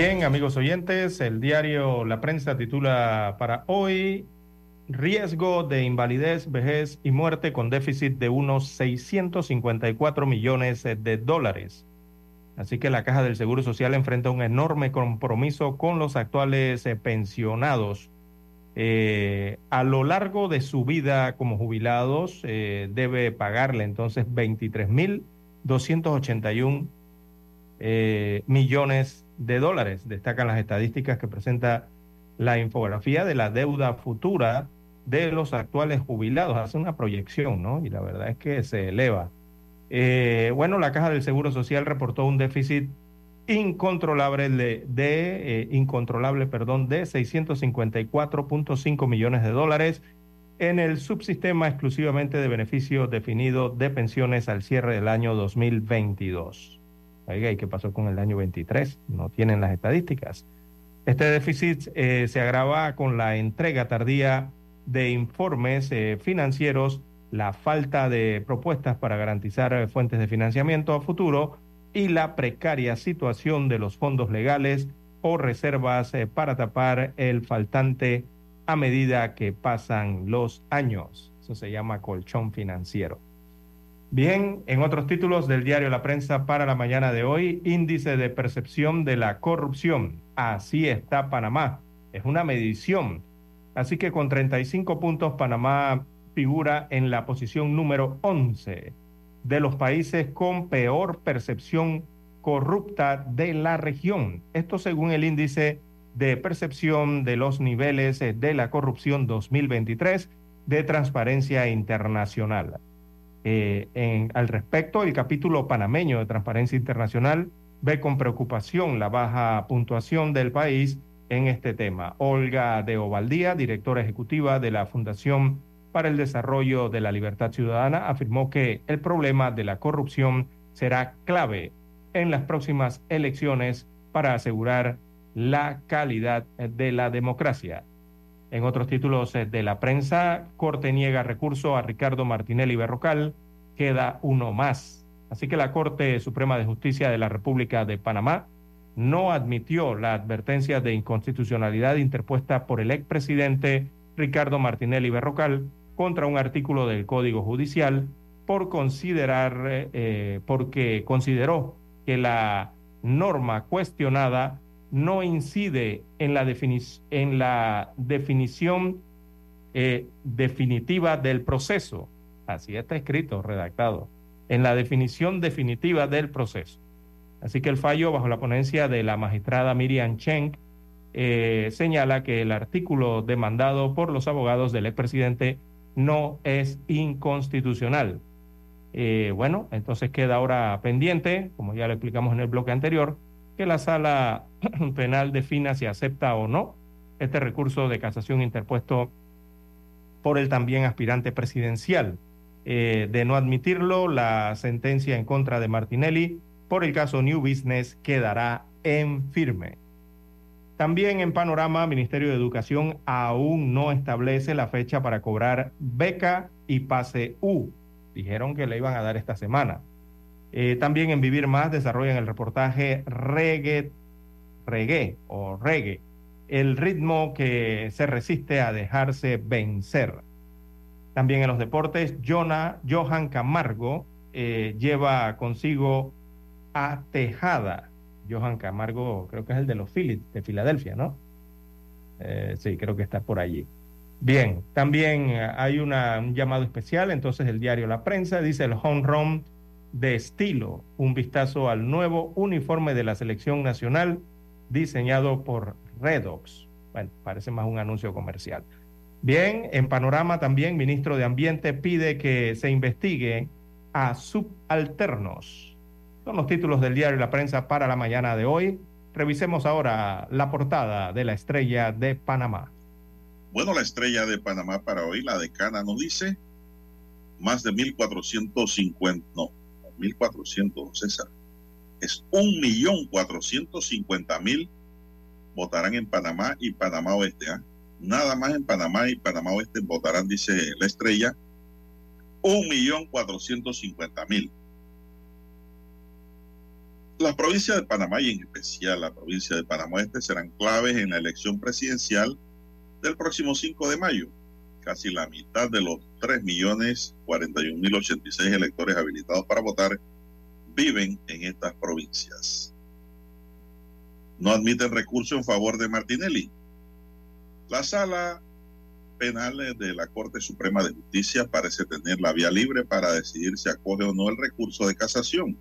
Bien, amigos oyentes, el diario La Prensa titula para hoy Riesgo de invalidez, vejez y muerte con déficit de unos 654 millones de dólares. Así que la Caja del Seguro Social enfrenta un enorme compromiso con los actuales eh, pensionados. Eh, a lo largo de su vida como jubilados eh, debe pagarle entonces 23.281 eh, millones de dólares. Destacan las estadísticas que presenta la infografía de la deuda futura de los actuales jubilados. Hace una proyección, ¿no? Y la verdad es que se eleva Eh, bueno, la Caja del Seguro Social reportó un déficit incontrolable de, de eh, incontrolable, perdón, de 654.5 millones de dólares en el subsistema exclusivamente de beneficio definido de pensiones al cierre del año 2022. Oiga, ¿y qué pasó con el año 23? No tienen las estadísticas. Este déficit eh, se agrava con la entrega tardía de informes eh, financieros, la falta de propuestas para garantizar eh, fuentes de financiamiento a futuro y la precaria situación de los fondos legales o reservas para tapar el faltante a medida que pasan los años. Eso se llama colchón financiero. Bien, en otros títulos del diario La Prensa para la mañana de hoy, índice de percepción de la corrupción. Así está Panamá. Es una medición. Así que con 35 puntos, Panamá figura en la posición número 11 de los países con peor percepción corrupta de la región. Esto según el índice de percepción de los niveles de la corrupción 2023 de Transparencia Internacional. Eh, en, al respecto, el capítulo panameño de Transparencia Internacional ve con preocupación la baja puntuación del país en este tema. Olga de Ovaldía, directora ejecutiva de la Fundación para el Desarrollo de la Libertad Ciudadana, afirmó que el problema de la corrupción será clave en las próximas elecciones para asegurar la calidad de la democracia. En otros títulos eh, de la prensa, Corte niega recurso a Ricardo Martinelli Berrocal, queda uno más. Así que la Corte Suprema de Justicia de la República de Panamá no admitió la advertencia de inconstitucionalidad interpuesta por el expresidente Ricardo Martinelli Berrocal contra un artículo del Código Judicial por considerar, eh, eh, porque consideró que la norma cuestionada no incide en la, en la definición eh, definitiva del proceso. Así está escrito, redactado. En la definición definitiva del proceso. Así que el fallo, bajo la ponencia de la magistrada Miriam Cheng, eh, señala que el artículo demandado por los abogados del expresidente no es inconstitucional. Eh, bueno, entonces queda ahora pendiente, como ya lo explicamos en el bloque anterior, que la sala penal defina si acepta o no este recurso de casación interpuesto por el también aspirante presidencial. Eh, de no admitirlo, la sentencia en contra de Martinelli por el caso New Business quedará en firme. También en panorama, Ministerio de Educación aún no establece la fecha para cobrar beca y pase U. Dijeron que le iban a dar esta semana. Eh, también en Vivir Más desarrollan el reportaje Reggae, Reggae o Reggae, el ritmo que se resiste a dejarse vencer. También en los deportes, Jonah, Johan Camargo eh, lleva consigo a Tejada. Johan Camargo creo que es el de los Phillies de Filadelfia, ¿no? Eh, sí, creo que está por allí. Bien, también hay un llamado especial, entonces el diario La Prensa dice el home run de estilo, un vistazo al nuevo uniforme de la selección nacional diseñado por Redox. Bueno, parece más un anuncio comercial. Bien, en panorama también, ministro de Ambiente pide que se investigue a subalternos. Son los títulos del diario La Prensa para la mañana de hoy. Revisemos ahora la portada de la estrella de Panamá. Bueno, la estrella de Panamá para hoy, la decana nos dice más de 1.450, no, 1.400, César. Es 1.450.000 votarán en Panamá y Panamá Oeste. ¿ah? Nada más en Panamá y Panamá Oeste votarán, dice la estrella, 1.450.000. Las provincias de Panamá y en especial la provincia de Panamá Este serán claves en la elección presidencial del próximo 5 de mayo. Casi la mitad de los 3.041.086 electores habilitados para votar viven en estas provincias. No admiten recurso en favor de Martinelli. La sala penal de la Corte Suprema de Justicia parece tener la vía libre para decidir si acoge o no el recurso de casación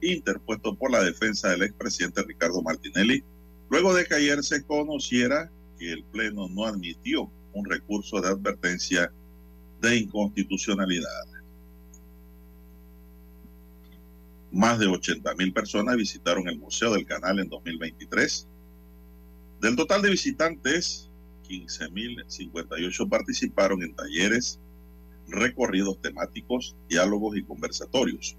interpuesto por la defensa del expresidente Ricardo Martinelli, luego de que ayer se conociera que el Pleno no admitió un recurso de advertencia de inconstitucionalidad. Más de 80 mil personas visitaron el Museo del Canal en 2023. Del total de visitantes, 15.058 participaron en talleres, recorridos temáticos, diálogos y conversatorios.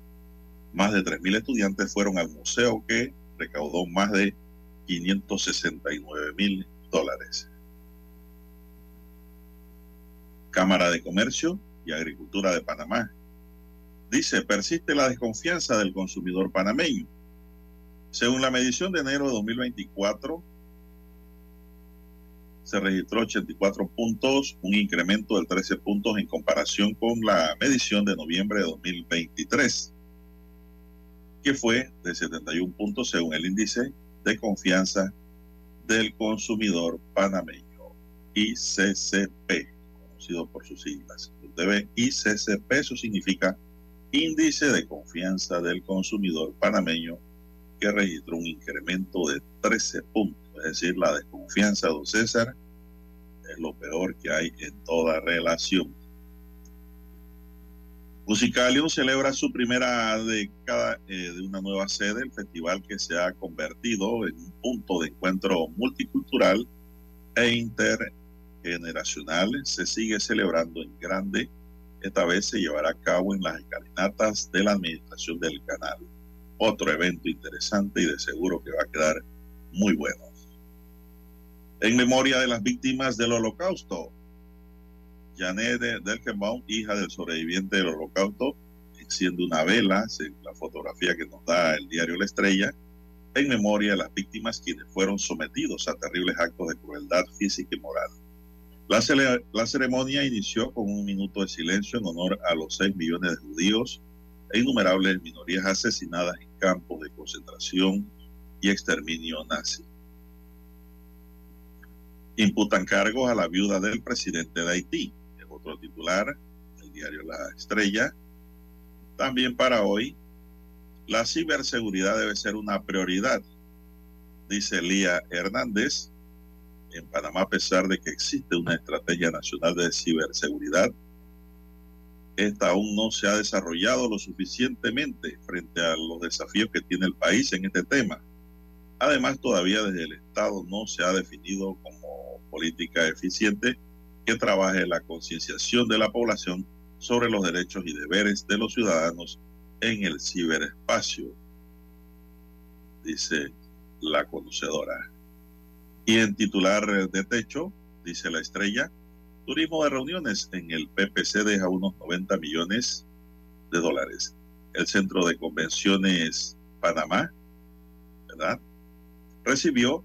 Más de 3.000 estudiantes fueron al museo que recaudó más de 569 mil dólares. Cámara de Comercio y Agricultura de Panamá dice, persiste la desconfianza del consumidor panameño. Según la medición de enero de 2024, se registró 84 puntos, un incremento del 13 puntos en comparación con la medición de noviembre de 2023, que fue de 71 puntos según el índice de confianza del consumidor panameño, ICCP, conocido por sus siglas. Usted ICCP, eso significa Índice de Confianza del Consumidor Panameño, que registró un incremento de 13 puntos. Es decir, la desconfianza, don César, es lo peor que hay en toda relación. Musicalium celebra su primera década eh, de una nueva sede, el festival que se ha convertido en un punto de encuentro multicultural e intergeneracional. Se sigue celebrando en grande. Esta vez se llevará a cabo en las escalinatas de la administración del canal. Otro evento interesante y de seguro que va a quedar muy bueno. En memoria de las víctimas del holocausto, Janet Delkenbaum, hija del sobreviviente del holocausto, enciende una vela, la fotografía que nos da el diario La Estrella, en memoria de las víctimas quienes fueron sometidos a terribles actos de crueldad física y moral. La, la ceremonia inició con un minuto de silencio en honor a los 6 millones de judíos e innumerables minorías asesinadas en campos de concentración y exterminio nazi. Imputan cargos a la viuda del presidente de Haití otro titular, el diario La Estrella. También para hoy, la ciberseguridad debe ser una prioridad, dice Lía Hernández. En Panamá, a pesar de que existe una estrategia nacional de ciberseguridad, esta aún no se ha desarrollado lo suficientemente frente a los desafíos que tiene el país en este tema. Además, todavía desde el Estado no se ha definido como política eficiente que trabaje la concienciación de la población sobre los derechos y deberes de los ciudadanos en el ciberespacio, dice la conocedora. Y en titular de techo, dice la estrella, turismo de reuniones en el PPC deja unos 90 millones de dólares. El Centro de Convenciones Panamá, ¿verdad? Recibió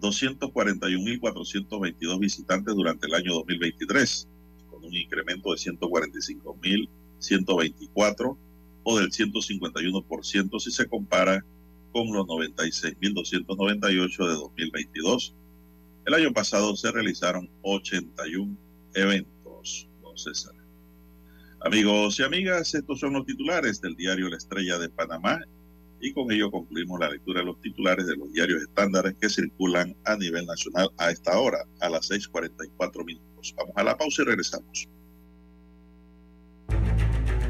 241.422 visitantes durante el año 2023, con un incremento de 145.124 o del 151% si se compara con los 96.298 de 2022. El año pasado se realizaron 81 eventos, don César. Amigos y amigas, estos son los titulares del diario La Estrella de Panamá y con ello concluimos la lectura de los titulares de los diarios estándares que circulan a nivel nacional a esta hora, a las 6:44 minutos. Vamos a la pausa y regresamos.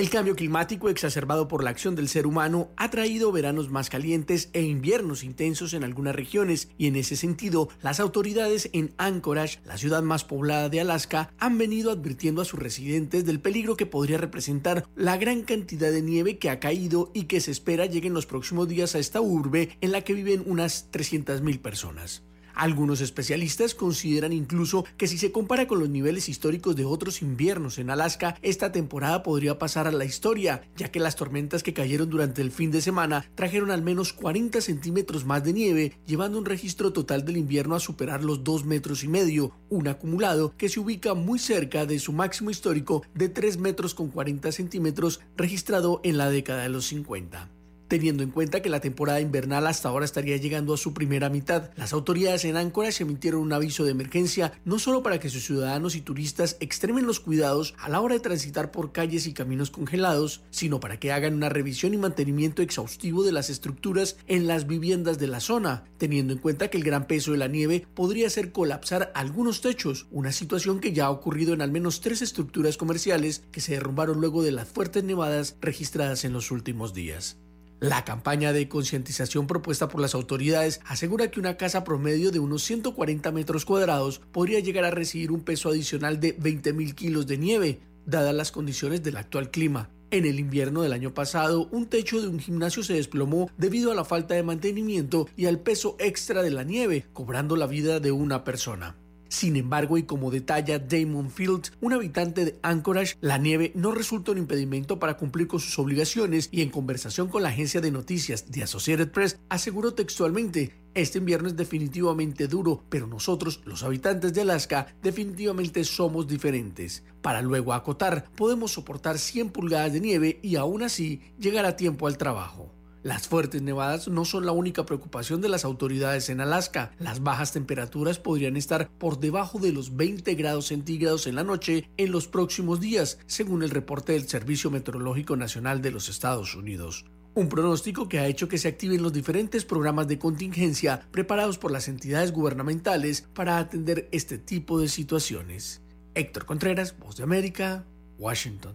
El cambio climático exacerbado por la acción del ser humano ha traído veranos más calientes e inviernos intensos en algunas regiones y en ese sentido las autoridades en Anchorage, la ciudad más poblada de Alaska, han venido advirtiendo a sus residentes del peligro que podría representar la gran cantidad de nieve que ha caído y que se espera llegue en los próximos días a esta urbe en la que viven unas 300.000 personas. Algunos especialistas consideran incluso que si se compara con los niveles históricos de otros inviernos en Alaska, esta temporada podría pasar a la historia, ya que las tormentas que cayeron durante el fin de semana trajeron al menos 40 centímetros más de nieve, llevando un registro total del invierno a superar los 2 metros y medio, un acumulado que se ubica muy cerca de su máximo histórico de 3 metros con 40 centímetros registrado en la década de los 50 teniendo en cuenta que la temporada invernal hasta ahora estaría llegando a su primera mitad. Las autoridades en Anchorage emitieron un aviso de emergencia no solo para que sus ciudadanos y turistas extremen los cuidados a la hora de transitar por calles y caminos congelados, sino para que hagan una revisión y mantenimiento exhaustivo de las estructuras en las viviendas de la zona, teniendo en cuenta que el gran peso de la nieve podría hacer colapsar algunos techos, una situación que ya ha ocurrido en al menos tres estructuras comerciales que se derrumbaron luego de las fuertes nevadas registradas en los últimos días. La campaña de concientización propuesta por las autoridades asegura que una casa promedio de unos 140 metros cuadrados podría llegar a recibir un peso adicional de 20.000 kilos de nieve, dadas las condiciones del actual clima. En el invierno del año pasado, un techo de un gimnasio se desplomó debido a la falta de mantenimiento y al peso extra de la nieve, cobrando la vida de una persona. Sin embargo, y como detalla Damon Field, un habitante de Anchorage, la nieve no resulta un impedimento para cumplir con sus obligaciones y en conversación con la agencia de noticias de Associated Press aseguró textualmente, este invierno es definitivamente duro, pero nosotros, los habitantes de Alaska, definitivamente somos diferentes. Para luego acotar, podemos soportar 100 pulgadas de nieve y aún así llegar a tiempo al trabajo. Las fuertes nevadas no son la única preocupación de las autoridades en Alaska. Las bajas temperaturas podrían estar por debajo de los 20 grados centígrados en la noche en los próximos días, según el reporte del Servicio Meteorológico Nacional de los Estados Unidos. Un pronóstico que ha hecho que se activen los diferentes programas de contingencia preparados por las entidades gubernamentales para atender este tipo de situaciones. Héctor Contreras, Voz de América, Washington.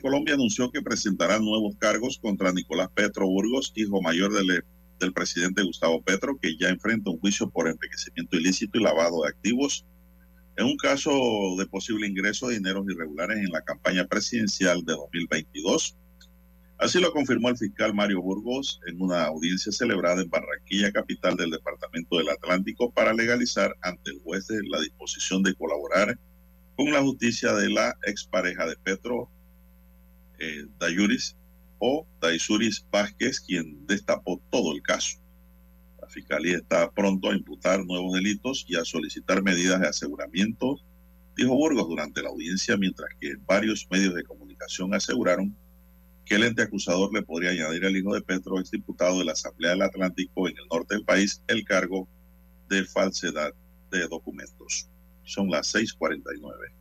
Colombia anunció que presentará nuevos cargos contra Nicolás Petro Burgos, hijo mayor del, del, presidente Gustavo Petro, que ya enfrenta un juicio por enriquecimiento ilícito y lavado de activos en un caso de posible ingreso de dineros irregulares en la campaña presidencial de 2022. Así lo confirmó el fiscal Mario Burgos en una audiencia celebrada en Barranquilla, capital del Departamento del Atlántico, para legalizar ante el juez la disposición de colaborar con la justicia de la expareja de Petro, eh, o Daisuris Vázquez, quien destapó todo el caso. La fiscalía está pronto a imputar nuevos delitos y a solicitar medidas de aseguramiento, dijo Burgos durante la audiencia, mientras que varios medios de comunicación aseguraron que el ente acusador le podría añadir al hijo de Petro, exdiputado de la Asamblea del Atlántico en el norte del país, el cargo de falsedad de documentos. Son las 6:49.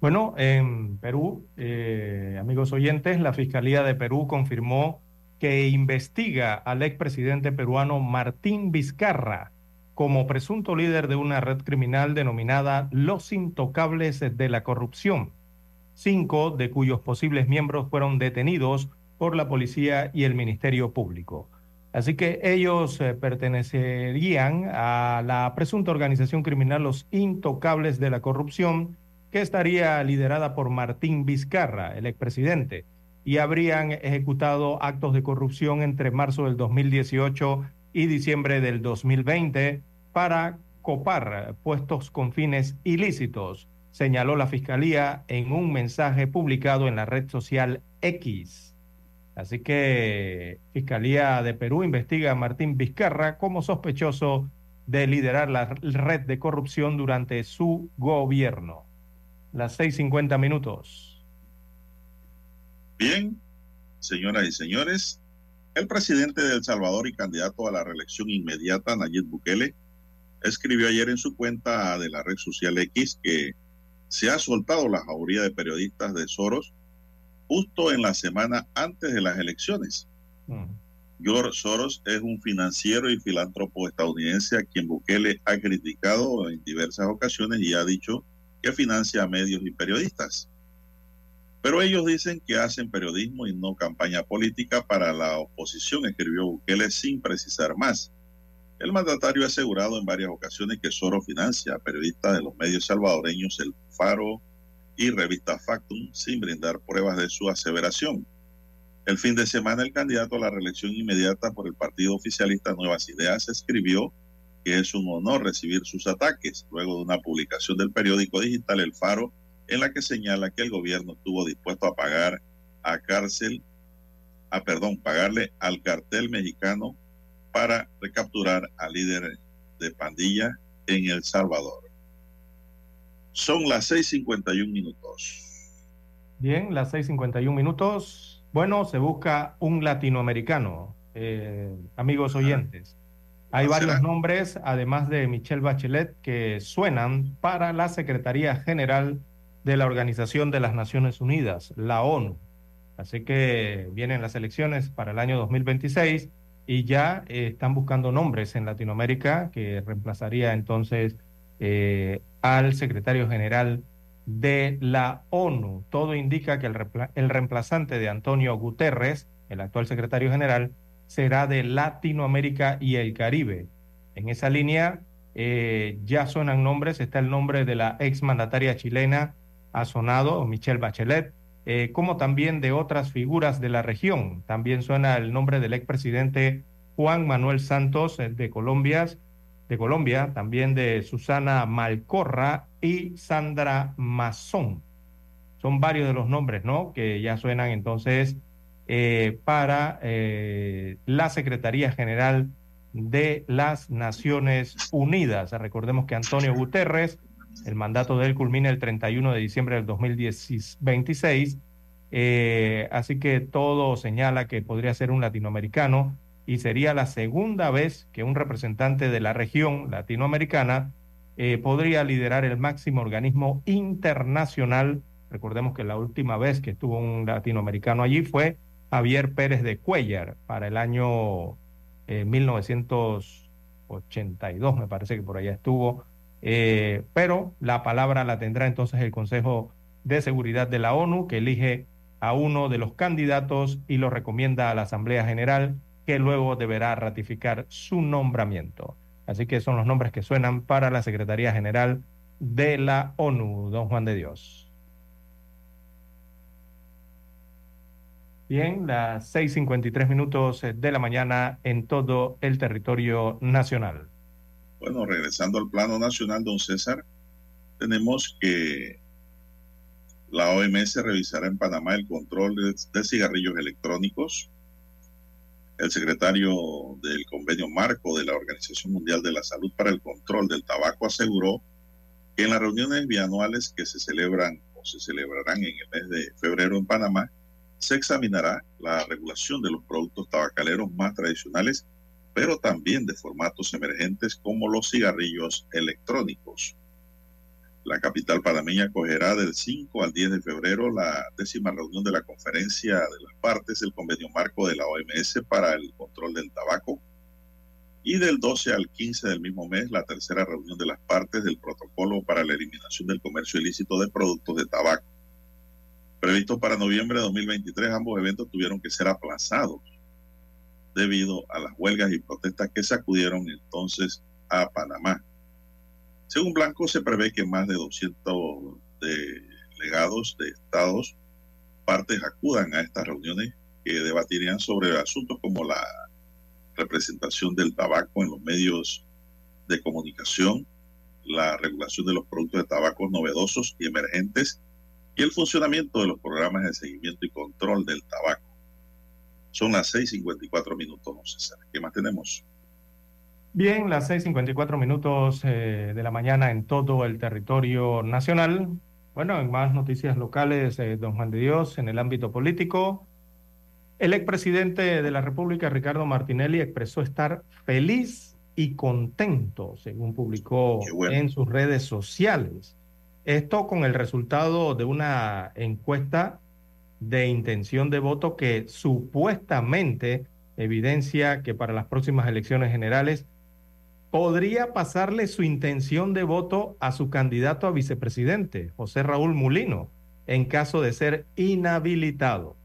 Bueno, en Perú, eh, amigos oyentes, la Fiscalía de Perú confirmó que investiga al expresidente peruano Martín Vizcarra como presunto líder de una red criminal denominada Los Intocables de la Corrupción, cinco de cuyos posibles miembros fueron detenidos por la policía y el Ministerio Público. Así que ellos eh, pertenecerían a la presunta organización criminal Los Intocables de la Corrupción, que estaría liderada por Martín Vizcarra, el expresidente, y habrían ejecutado actos de corrupción entre marzo del 2018 y diciembre del 2020 para copar puestos con fines ilícitos, señaló la Fiscalía en un mensaje publicado en la red social X. Así que Fiscalía de Perú investiga a Martín Vizcarra como sospechoso de liderar la red de corrupción durante su gobierno. Las 6.50 minutos. Bien, señoras y señores, el presidente de El Salvador y candidato a la reelección inmediata, Nayib Bukele, escribió ayer en su cuenta de la red social X que se ha soltado la jauría de periodistas de Soros justo en la semana antes de las elecciones. George Soros es un financiero y filántropo estadounidense a quien Bukele ha criticado en diversas ocasiones y ha dicho que financia a medios y periodistas. Pero ellos dicen que hacen periodismo y no campaña política para la oposición, escribió Bukele sin precisar más. El mandatario ha asegurado en varias ocasiones que Soros financia a periodistas de los medios salvadoreños El Faro y Revista Factum sin brindar pruebas de su aseveración. El fin de semana el candidato a la reelección inmediata por el partido oficialista Nuevas Ideas escribió que es un honor recibir sus ataques luego de una publicación del periódico digital El Faro en la que señala que el gobierno estuvo dispuesto a pagar a cárcel, a perdón, pagarle al cartel mexicano para recapturar al líder de pandilla en El Salvador. Son las 6:51 minutos. Bien, las 6:51 minutos. Bueno, se busca un latinoamericano, eh, amigos oyentes. Hay varios nombres, además de Michelle Bachelet, que suenan para la Secretaría General de la Organización de las Naciones Unidas, la ONU. Así que vienen las elecciones para el año 2026 y ya eh, están buscando nombres en Latinoamérica que reemplazaría entonces eh, al secretario general de la ONU. Todo indica que el, el reemplazante de Antonio Guterres, el actual secretario general, será de Latinoamérica y el Caribe. En esa línea eh, ya suenan nombres, está el nombre de la exmandataria chilena ha sonado, Michelle Bachelet, eh, como también de otras figuras de la región. También suena el nombre del expresidente Juan Manuel Santos eh, de Colombia, de Colombia, también de Susana Malcorra y Sandra Mazón. Son varios de los nombres, ¿no? Que ya suenan entonces eh, para la Secretaría General de las Naciones Unidas. Recordemos que Antonio Guterres el mandato de él culmina el 31 de diciembre del 2026. Eh, así que todo señala que podría ser un latinoamericano y sería la segunda vez que un representante de la región latinoamericana eh, podría liderar el máximo organismo internacional. Recordemos que la última vez que estuvo un latinoamericano allí fue Javier Pérez de Cuellar para el año 1982, eh, me parece que por allá estuvo eh, pero la palabra la tendrá entonces el Consejo de Seguridad de la ONU, que elige a uno de los candidatos y lo recomienda a la Asamblea General, que luego deberá ratificar su nombramiento. Así que son los nombres que suenan para la Secretaría General de la ONU, don Juan de Dios. Bien, las 6.53 minutos de la mañana en todo el territorio nacional. Bueno, regresando al plano nacional, don César, tenemos que la OMS revisará en Panamá el control de, cigarrillos electrónicos. El secretario del convenio marco de la Organización Mundial de la Salud para el Control del Tabaco aseguró que en las reuniones bianuales que se celebran o se celebrarán en el mes de febrero en Panamá, se examinará la regulación de los productos tabacaleros más tradicionales pero también de formatos emergentes como los cigarrillos electrónicos. La capital panameña acogerá del 5 al 10 de febrero la décima reunión de la conferencia de las partes del convenio marco de la OMS para el control del tabaco y del 12 al 15 del mismo mes la tercera reunión de las partes del protocolo para la eliminación del comercio ilícito de productos de tabaco. Previsto para noviembre de 2023, ambos eventos tuvieron que ser aplazados debido a las huelgas y protestas que sacudieron entonces a Panamá. Según Blanco, se prevé que más de 200 delegados de estados partes acudan a estas reuniones que debatirían sobre asuntos como la representación del tabaco en los medios de comunicación, la regulación de los productos de tabaco novedosos y emergentes y el funcionamiento de los programas de seguimiento y control del tabaco. Son las 6:54 minutos, no César. ¿Qué más tenemos? Bien, las 6:54 minutos eh, de la mañana en todo el territorio nacional. Bueno, en más noticias locales, eh, don Juan de Dios, en el ámbito político, el expresidente de la República, Ricardo Martinelli, expresó estar feliz y contento, según publicó en sus redes sociales. Esto con el resultado de una encuesta de intención de voto que supuestamente evidencia que para las próximas elecciones generales podría pasarle su intención de voto a su candidato a vicepresidente, José Raúl Mulino, en caso de ser inhabilitado.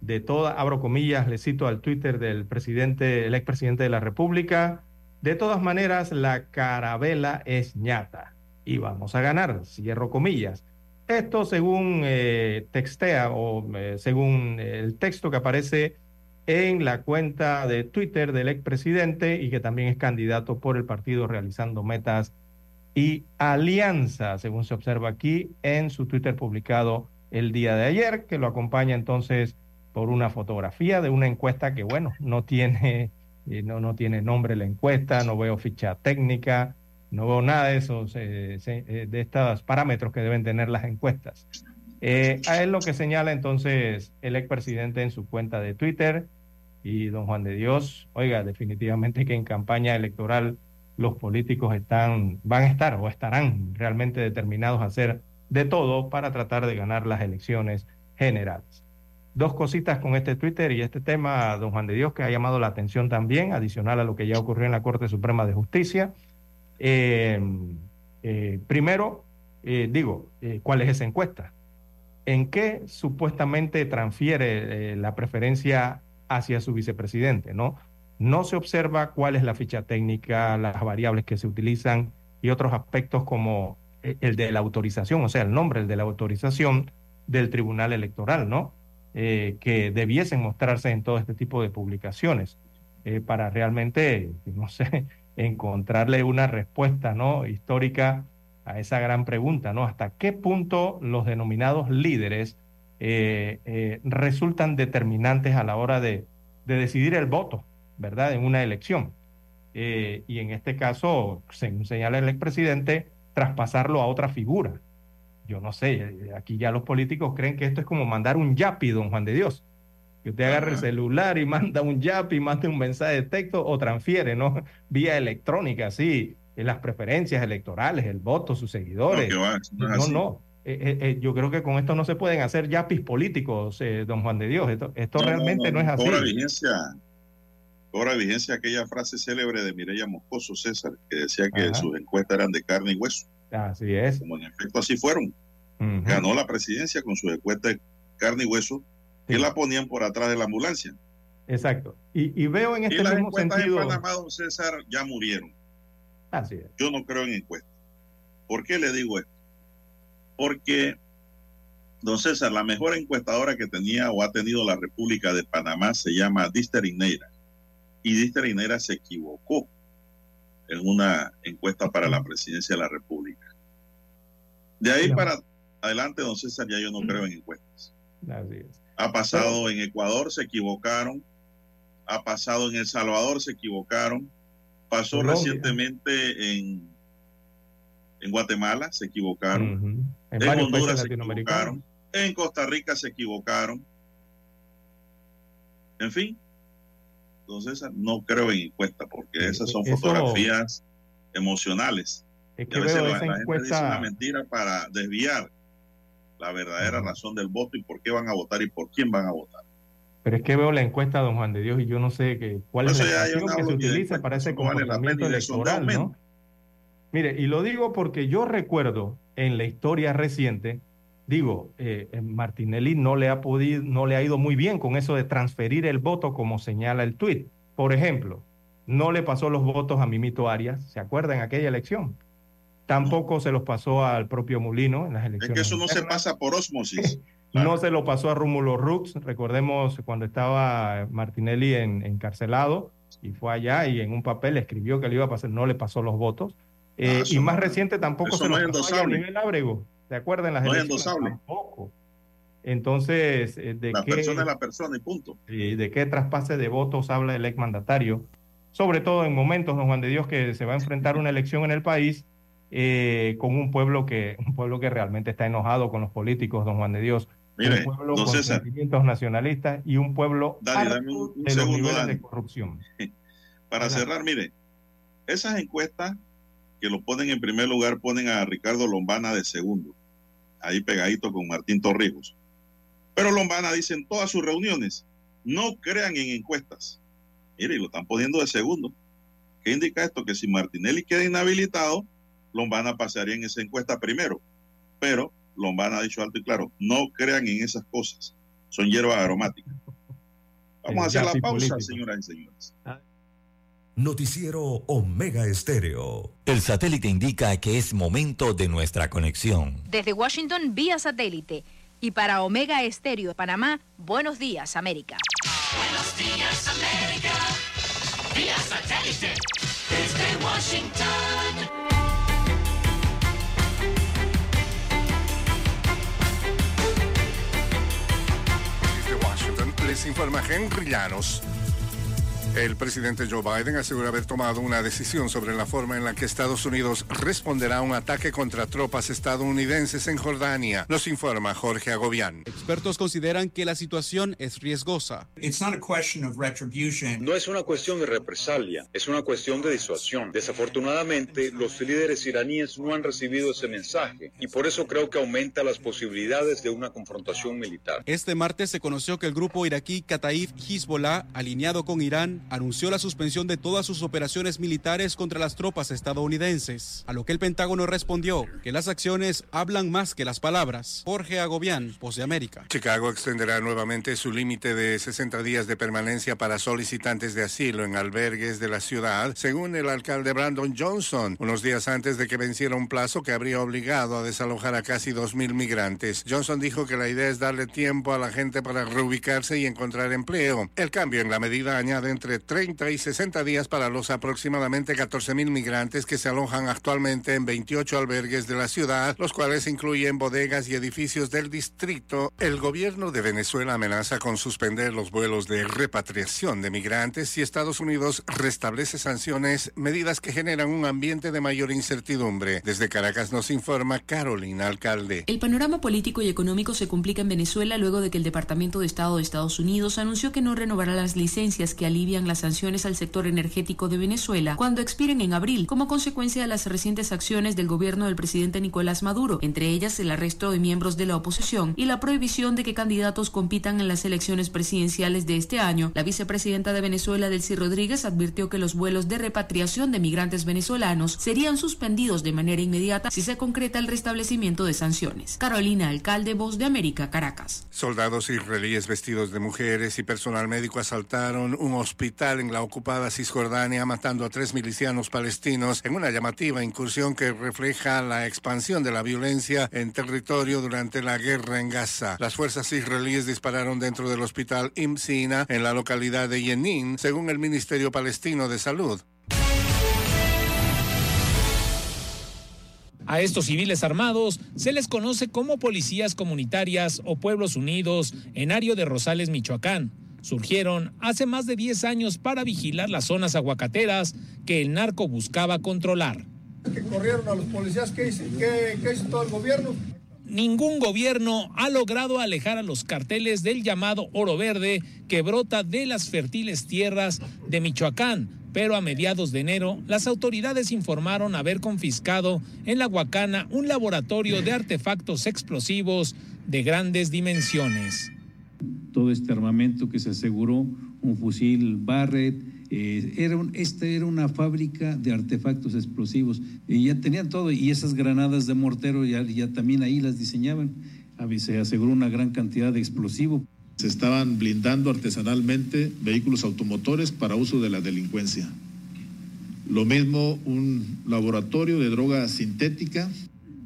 De todas, abro comillas, le cito al Twitter del presidente, el expresidente de la República, de todas maneras, la carabela es ñata y vamos a ganar, cierro comillas. Esto según eh, textea o eh, según el texto que aparece en la cuenta de Twitter del expresidente y que también es candidato por el partido realizando metas y alianza, según se observa aquí en su Twitter publicado el día de ayer, que lo acompaña entonces por una fotografía de una encuesta que, bueno, no tiene, eh, no, no tiene nombre la encuesta, no veo ficha técnica, no veo nada de esos, eh, eh, de estos parámetros que deben tener las encuestas. a él lo que señala entonces el expresidente en su cuenta de Twitter, y don Juan de Dios, oiga, definitivamente que en campaña electoral los políticos están, van a estar o estarán realmente determinados a hacer de todo para tratar de ganar las elecciones generales. Dos cositas con este Twitter y este tema, don Juan de Dios, que ha llamado la atención también, adicional a lo que ya ocurrió en la Corte Suprema de Justicia. Eh, eh, primero, eh, digo, ¿cuál es esa encuesta? ¿En qué supuestamente transfiere la preferencia hacia su vicepresidente, ¿no? No se observa cuál es la ficha técnica, las variables que se utilizan y otros aspectos como el de la autorización, o sea, el nombre, el de la autorización del Tribunal Electoral, ¿no? Que debiesen mostrarse en todo este tipo de publicaciones para realmente, no sé, encontrarle una respuesta, ¿no? Histórica a esa gran pregunta, ¿no? ¿Hasta qué punto los denominados líderes eh, eh, resultan determinantes a la hora de, decidir el voto, ¿verdad? En una elección. Eh, y en este caso, según señala el expresidente, traspasarlo a otra figura. Yo no sé, aquí ya los políticos creen que esto es como mandar un yapi, don Juan de Dios. Que usted agarre el celular y manda un yapi, manda un mensaje de texto o transfiere, ¿no? Vía electrónica, así, en las preferencias electorales, el voto, sus seguidores. no, no. Eh, eh, eh, yo creo que con esto no se pueden hacer yapis políticos, don Juan de Dios. Esto, realmente no, es así. Cobra vigencia, cobra vigencia aquella frase célebre de Mireya Moscoso, César, que decía que sus encuestas eran de carne y hueso. Así es. Como en efecto así fueron. Ganó la presidencia con sus encuestas de carne y hueso que la ponían por atrás de la ambulancia. Exacto. Y, veo en este y las mismo encuestas sentido. En Panamá, don César, ya murieron. Así es. Yo no creo en encuestas. ¿Por qué le digo esto? porque, don César, la mejor encuestadora que tenía o ha tenido la República de Panamá se llama Dister Ineira. Y Dister Ineira se equivocó en una encuesta para la presidencia de la República. De ahí para adelante, don César, ya yo no creo en encuestas. Ha pasado en Ecuador, se equivocaron. Ha pasado en El Salvador, se equivocaron. Pasó recientemente en en Guatemala se equivocaron. En, Honduras se equivocaron. En Costa Rica se equivocaron. En fin. Entonces, no creo en encuestas porque esas son fotografías emocionales. Es que a veces la, gente dice una mentira para desviar la verdadera razón del voto y por qué van a votar y por quién van a votar. Pero es que veo la encuesta, don Juan de Dios, y yo no sé que, cuál es la que se utiliza para ese comportamiento electoral, ¿no? Mire, y lo digo porque yo recuerdo en la historia reciente, digo, eh, eh, Martinelli no le ha podido, no le ha ido muy bien con eso de transferir el voto como señala el tuit. Por ejemplo, no le pasó los votos a Mimito Arias, ¿se acuerdan en aquella elección? Tampoco se los pasó al propio Mulino en las elecciones. Es que eso no se pasa por osmosis. No se lo pasó a Rúmulo Rux, recordemos cuando estaba Martinelli en, encarcelado y fue allá y en un papel escribió que le iba a pasar, no le pasó los votos. Eh, y más reciente tampoco se nos pasó a nivel ábrego. ¿Se acuerdan las no elecciones? Tampoco. Entonces, eh, ¿de la qué, persona es la persona y punto. ¿De qué traspase de votos habla el exmandatario? Sobre todo en momentos, don Juan de Dios, que se va a enfrentar una elección en el país eh, con un pueblo que un pueblo que realmente está enojado con los políticos, don Juan de Dios. un pueblo con sentimientos nacionalistas y un pueblo de los niveles de corrupción. Para cerrar, mire, esas encuestas que lo ponen en primer lugar ponen a Ricardo Lombana de segundo, ahí pegadito con Martín Torrijos. Pero Lombana dice en todas sus reuniones, no crean en encuestas. Mire, y lo están poniendo de segundo. ¿Qué indica esto? Que si Martinelli queda inhabilitado, Lombana pasaría en esa encuesta primero. Pero Lombana ha dicho alto y claro, no crean en esas cosas. Son hierbas aromáticas. Vamos a hacer la pausa, señoras y señores. Noticiero Omega Estéreo. El satélite indica que es momento de nuestra conexión. Desde Washington, vía satélite. Y para Omega Estéreo de Panamá, buenos días, América. Buenos días, América. Vía satélite. Desde Washington. Les informa Henry Llanos. El presidente Joe Biden asegura haber tomado una decisión sobre la forma en la que Estados Unidos responderá a un ataque contra tropas estadounidenses en Jordania. Nos informa Jorge Agobián. Expertos consideran que la situación es riesgosa. No es una cuestión de represalia, es una cuestión de disuasión. Desafortunadamente, los líderes iraníes no han recibido ese mensaje y por eso creo que aumenta las posibilidades de una confrontación militar. Este martes se conoció que el grupo iraquí Kataib Hezbollah, alineado con Irán, anunció la suspensión de todas sus operaciones militares contra las tropas estadounidenses, a lo que el Pentágono respondió que las acciones hablan más que las palabras. Jorge Agobián, Voz de América. Chicago extenderá nuevamente su límite de 60 días de permanencia para solicitantes de asilo en albergues de la ciudad, según el alcalde Brandon Johnson, unos días antes de que venciera un plazo que habría obligado a desalojar a casi 2.000 migrantes. Johnson dijo que la idea es darle tiempo a la gente para reubicarse y encontrar empleo. El cambio en la medida añade entre 30 y 60 días para los aproximadamente 14 mil migrantes que se alojan actualmente en 28 albergues de la ciudad, los cuales incluyen bodegas y edificios del distrito. El gobierno de Venezuela amenaza con suspender los vuelos de repatriación de migrantes si Estados Unidos restablece sanciones, medidas que generan un ambiente de mayor incertidumbre. Desde Caracas nos informa Carolina Alcalde. El panorama político y económico se complica en Venezuela luego de que el Departamento de Estado de Estados Unidos anunció que no renovará las licencias que alivian las sanciones al sector energético de Venezuela cuando expiren en abril, como consecuencia de las recientes acciones del gobierno del presidente Nicolás Maduro, entre ellas el arresto de miembros de la oposición y la prohibición de que candidatos compitan en las elecciones presidenciales de este año. La vicepresidenta de Venezuela, Delcy Rodríguez, advirtió que los vuelos de repatriación de migrantes venezolanos serían suspendidos de manera inmediata si se concreta el restablecimiento de sanciones. Carolina Alcalde, Voz de América, Caracas. Soldados israelíes vestidos de mujeres y personal médico asaltaron un hospital en la ocupada Cisjordania, matando a tres milicianos palestinos en una llamativa incursión que refleja la expansión de la violencia en territorio durante la guerra en Gaza. Las fuerzas israelíes dispararon dentro del hospital Imsina en la localidad de Yenin, según el Ministerio Palestino de Salud. A estos civiles armados se les conoce como policías comunitarias o pueblos unidos en Ario de Rosales, Michoacán surgieron hace más de 10 años para vigilar las zonas aguacateras que el narco buscaba controlar. Que corrieron a los policías, ¿qué hizo, qué, hizo todo el gobierno? Ningún gobierno ha logrado alejar a los carteles del llamado oro verde que brota de las fértiles tierras de Michoacán, pero a mediados de enero las autoridades informaron haber confiscado en la Huacana un laboratorio de artefactos explosivos de grandes dimensiones todo este armamento que se aseguró, un fusil Barrett. Eh, era esta era una fábrica de artefactos explosivos y ya tenían todo y esas granadas de mortero ya, ya también ahí las diseñaban. Se aseguró una gran cantidad de explosivos. Se estaban blindando artesanalmente vehículos automotores para uso de la delincuencia. Lo mismo un laboratorio de droga sintética.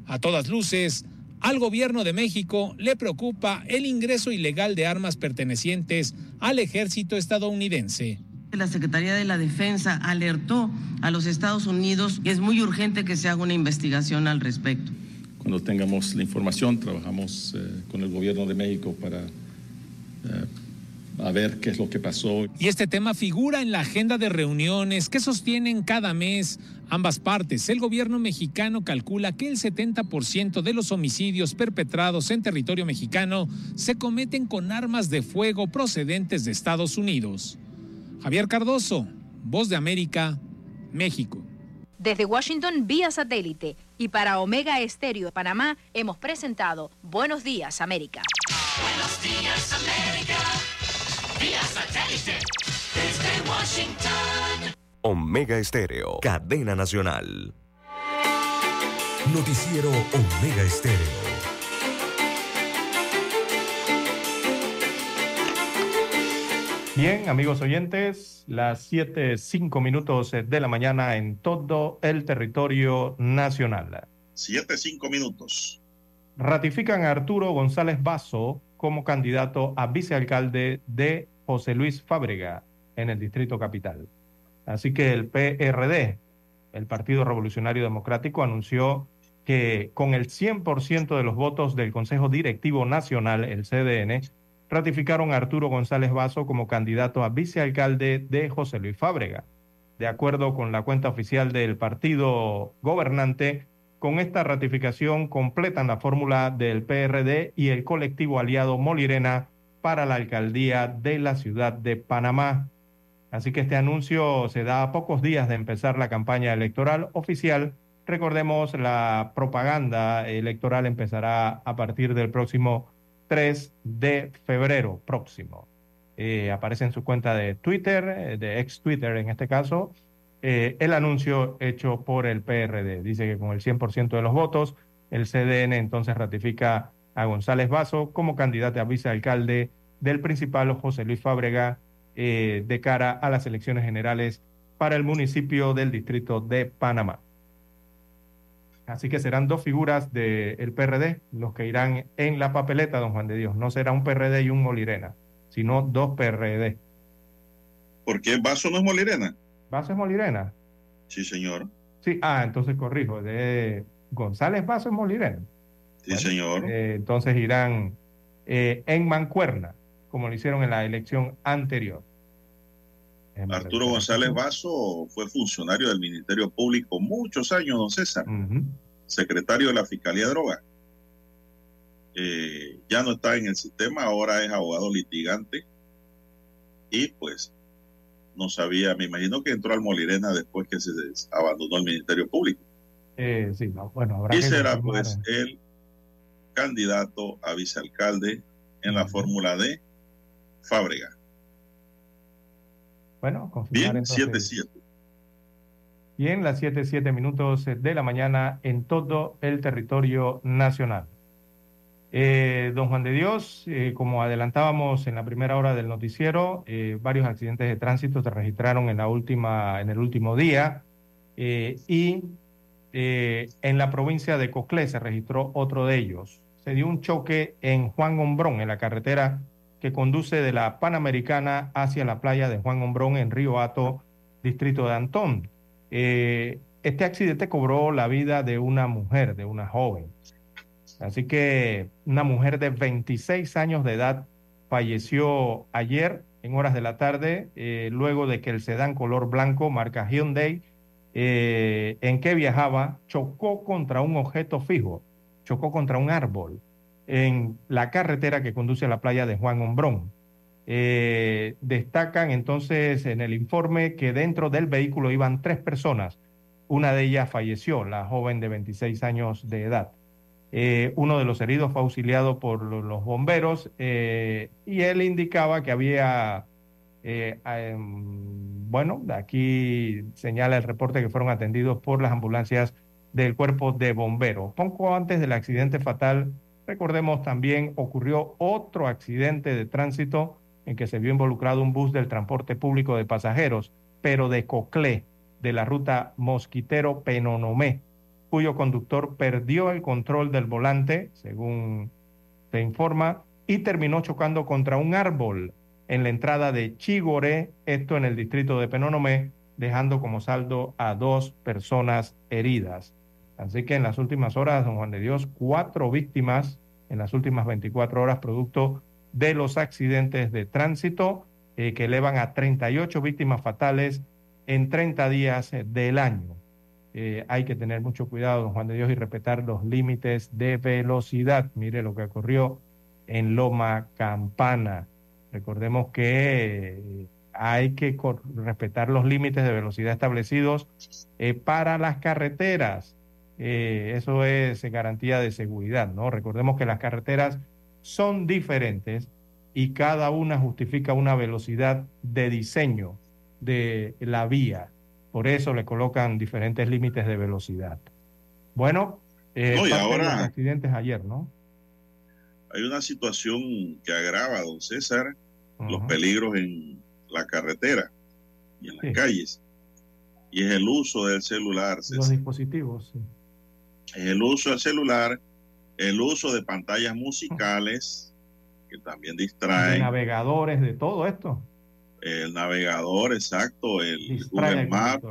A todas luces, al gobierno de México le preocupa el ingreso ilegal de armas pertenecientes al ejército estadounidense. La Secretaría de la Defensa alertó a los Estados Unidos que es muy urgente que se haga una investigación al respecto. Cuando tengamos la información, trabajamos eh, con el gobierno de México para eh, a ver qué es lo que pasó. Y este tema figura en la agenda de reuniones que sostienen cada mes ambas partes. El gobierno mexicano calcula que el 70% de los homicidios perpetrados en territorio mexicano se cometen con armas de fuego procedentes de Estados Unidos. Javier Cardoso, Voz de América, México. Desde Washington vía satélite y para Omega Estéreo de Panamá hemos presentado Buenos Días América. Buenos días, América. Vía satélite. Desde Washington. Omega Estéreo, cadena nacional. Noticiero Omega Estéreo. Bien, amigos oyentes, las 7, 5 minutos de la mañana en todo el territorio nacional. 7, 5 minutos. Ratifican a Arturo González Basso como candidato a vicealcalde de José Luis Fábrega en el Distrito Capital. Así que el PRD, el Partido Revolucionario Democrático, anunció que con el 100% de los votos del Consejo Directivo Nacional, el CDN, ratificaron a Arturo González Basso como candidato a vicealcalde de José Luis Fábrega. De acuerdo con la cuenta oficial del partido gobernante, con esta ratificación completan la fórmula del PRD y el colectivo aliado Molirena para la alcaldía de la ciudad de Panamá. Así que este anuncio se da a pocos días de empezar la campaña electoral oficial. Recordemos, la propaganda electoral empezará a partir del próximo 3 de febrero próximo. Eh, aparece en su cuenta de Twitter, eh, de ex Twitter en este caso, eh, el anuncio hecho por el PRD. Dice que con el 100% de los votos, el CDN entonces ratifica a González Vaso como candidato a vicealcalde del principal José Luis Fábrega de cara a las elecciones generales para el municipio del distrito de Panamá. Así que serán dos figuras del PRD los que irán en la papeleta, don Juan de Dios. No será un PRD y un Molirena, sino dos PRD. ¿Por qué Vaso no es Molirena? ¿Vaso es Molirena? Sí, señor. Sí, ah, entonces corrijo, de González Vaso es Molirena. Sí, señor. Eh, entonces irán eh, en Mancuerna, como lo hicieron en la elección anterior. Arturo González Vaso fue funcionario del Ministerio Público muchos años, don César, secretario de la Fiscalía de Drogas. Eh, ya no está en el sistema, ahora es abogado litigante y pues no sabía, me imagino que entró al Molirena después que se abandonó el Ministerio Público. Eh, sí, bueno, habrá y será pues el candidato a vicealcalde en la fórmula de Fábrega. Bueno, confirmar Bien, 7-7. Bien, las 7-7 minutos de la mañana en todo el territorio nacional. Eh, don Juan de Dios, eh, como adelantábamos en la primera hora del noticiero, eh, varios accidentes de tránsito se registraron en, la última, en el último día y en la provincia de Coclé se registró otro de ellos. Se dio un choque en Juan Hombrón, en la carretera que conduce de la Panamericana hacia la playa de Juan Hombrón en Río Hato, distrito de Antón. Este accidente cobró la vida de una mujer, de una joven. Así que una mujer de 26 años de edad falleció ayer en horas de la tarde, eh, luego de que el sedán color blanco, marca Hyundai, eh, en que viajaba, chocó contra un objeto fijo, chocó contra un árbol en la carretera que conduce a la playa de Juan Hombrón. Eh, destacan entonces en el informe que dentro del vehículo iban tres personas. Una de ellas falleció, la joven de 26 años de edad. Eh, uno de los heridos fue auxiliado por los bomberos eh, y él indicaba que había, em, bueno, aquí señala el reporte que fueron atendidos por las ambulancias del cuerpo de bomberos. Poco antes del accidente fatal Recordemos también ocurrió otro accidente de tránsito en que se vio involucrado un bus del transporte público de pasajeros, pero de Coclé, de la ruta Mosquitero-Penonomé, cuyo conductor perdió el control del volante, según se informa, y terminó chocando contra un árbol en la entrada de Chigoré, esto en el distrito de Penonomé, dejando como saldo a dos personas heridas. Así que en las últimas horas, don Juan de Dios, cuatro víctimas en las últimas 24 horas producto de los accidentes de tránsito, eh, que elevan a 38 víctimas fatales en 30 días del año. Eh, hay que tener mucho cuidado, don Juan de Dios, y respetar los límites de velocidad. Mire lo que ocurrió en Loma Campana. Recordemos que eh, hay que respetar los límites de velocidad establecidos eh, para las carreteras. eso es garantía de seguridad, ¿no? Recordemos que las carreteras son diferentes y cada una justifica una velocidad de diseño de la vía. Por eso le colocan diferentes límites de velocidad. Bueno, eh, no, y ahora, accidentes ayer, ¿no? Hay una situación que agrava, don César, los peligros en la carretera y en las calles. Y es el uso del celular. Los dispositivos, sí. Es el uso del celular, el uso de pantallas musicales, que también distraen. De navegadores, de todo esto el navegador, exacto, el Google Maps,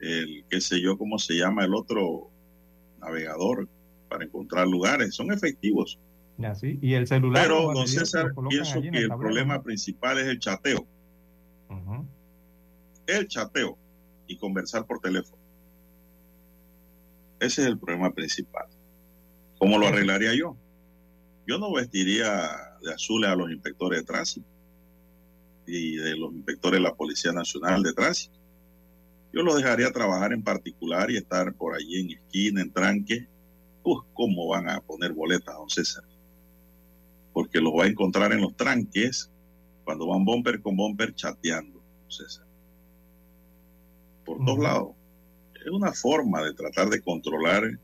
el qué sé yo cómo se llama el otro navegador para encontrar lugares, son efectivos. Y el celular. Pero, don César, pienso que el, problema principal es el chateo. El chateo y conversar por teléfono. Ese es el problema principal. ¿Cómo lo arreglaría yo? Yo no vestiría de azul a los inspectores de tránsito y de los inspectores de la Policía Nacional de Tránsito. Yo lo dejaría trabajar en particular y estar por allí en esquina, en tranque. Uf, ¿cómo van a poner boletas, don César? Porque los va a encontrar en los tranques cuando van bumper con bumper chateando, don César. Por todos lados. Es una forma de tratar de controlar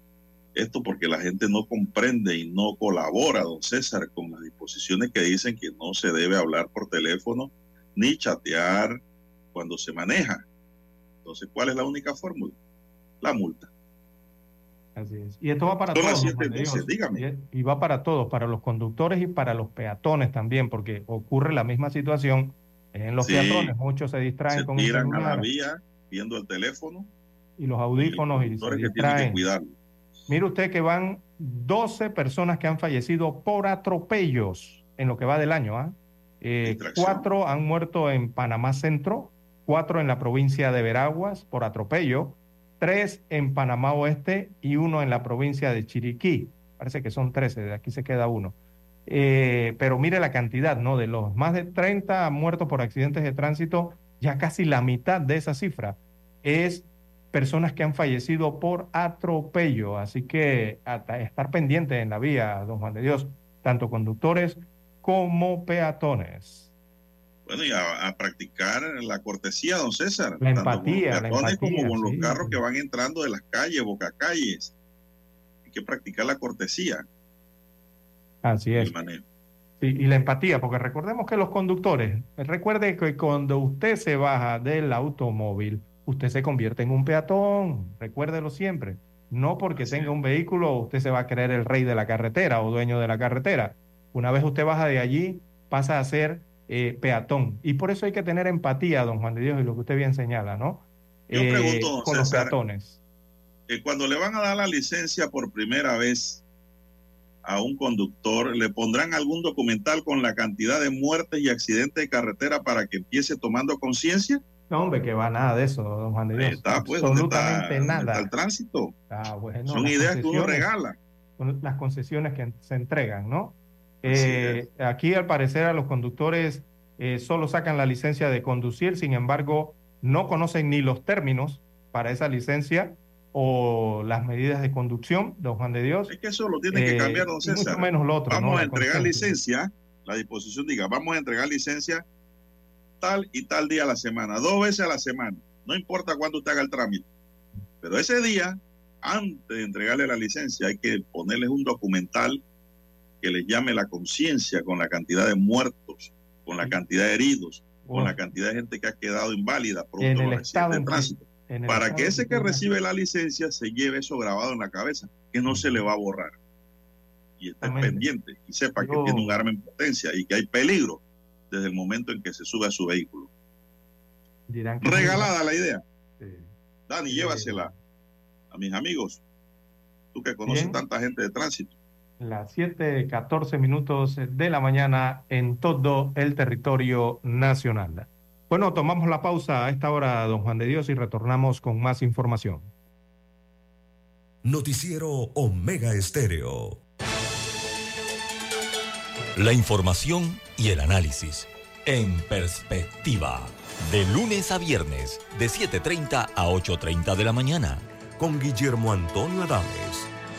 esto porque la gente no comprende y no colabora, don César, con las disposiciones que dicen que no se debe hablar por teléfono ni chatear cuando se maneja. Entonces, ¿cuál es la única fórmula? La multa. Así es. Y esto va para todos. dígame. Y va para todos, para los conductores y para los peatones también, porque ocurre la misma situación en los peatones. Muchos se distraen se con tiran a la vía viendo el teléfono. Y los audífonos y, se distraen. Mire usted que van 12 personas que han fallecido por atropellos en lo que va del año. ¿ah? Eh, cuatro han muerto en Panamá Centro, cuatro en la provincia de Veraguas por atropello, tres en Panamá Oeste y uno en la provincia de Chiriquí. Parece que son 13, de aquí se queda uno. Eh, pero mire la cantidad, ¿no? De los más de 30 muertos por accidentes de tránsito, ya casi la mitad de esa cifra es personas que han fallecido por atropello. Así que estar pendiente en la vía, don Juan de Dios, tanto conductores como peatones. Bueno, y a, practicar la cortesía, don César. La empatía, con la como con los carros que van entrando de las calles, boca calles. Hay que practicar la cortesía. Así es. y la empatía, porque recordemos que los conductores, recuerde que cuando usted se baja del automóvil, usted se convierte en un peatón, recuérdelo siempre. No porque tenga un vehículo, usted se va a creer el rey de la carretera o dueño de la carretera. Una vez usted baja de allí, pasa a ser eh, peatón. Y por eso hay que tener empatía, don Juan de Dios, y lo que usted bien señala, ¿no? Yo eh, pregunto, con los peatones. Eh, cuando le van a dar la licencia por primera vez a un conductor, ¿le pondrán algún documental con la cantidad de muertes y accidentes de carretera para que empiece tomando conciencia? No, hombre, que va nada de eso, don Juan de Dios. Está, pues, Absolutamente nada. el tránsito. Ah, Son ideas que uno regala. Son las concesiones que se entregan, ¿no? Eh, aquí, al parecer, a los conductores eh, solo sacan la licencia de conducir, sin embargo, no conocen ni los términos para esa licencia o las medidas de conducción, don Juan de Dios. Es que eso lo tiene que cambiar, don César. menos lo otro. Vamos a entregar licencia, la disposición diga, vamos a entregar licencia tal y tal día a la semana, dos veces a la semana, no importa cuándo usted haga el trámite. Pero ese día, antes de entregarle la licencia, hay que ponerles un documental que les llame la conciencia con la cantidad de muertos, con la cantidad de heridos, con la cantidad de gente que ha quedado inválida producto de de tránsito. Para que ese que recibe la licencia se lleve eso grabado en la cabeza, que no se le va a borrar. Y esté pendiente y sepa que tiene un arma en potencia y que hay peligro desde el momento en que se sube a su vehículo. Regalada la idea. Dani, llévasela a mis amigos. Tú que conoces tanta gente de tránsito las 7:14 minutos de la mañana en todo el territorio nacional. Bueno, tomamos la pausa a esta hora, don Juan de Dios, y retornamos con más información. Noticiero Omega Estéreo. La información y el análisis en perspectiva. De lunes a viernes, de 7.30 a 8.30 de la mañana. Con Guillermo Antonio Adames,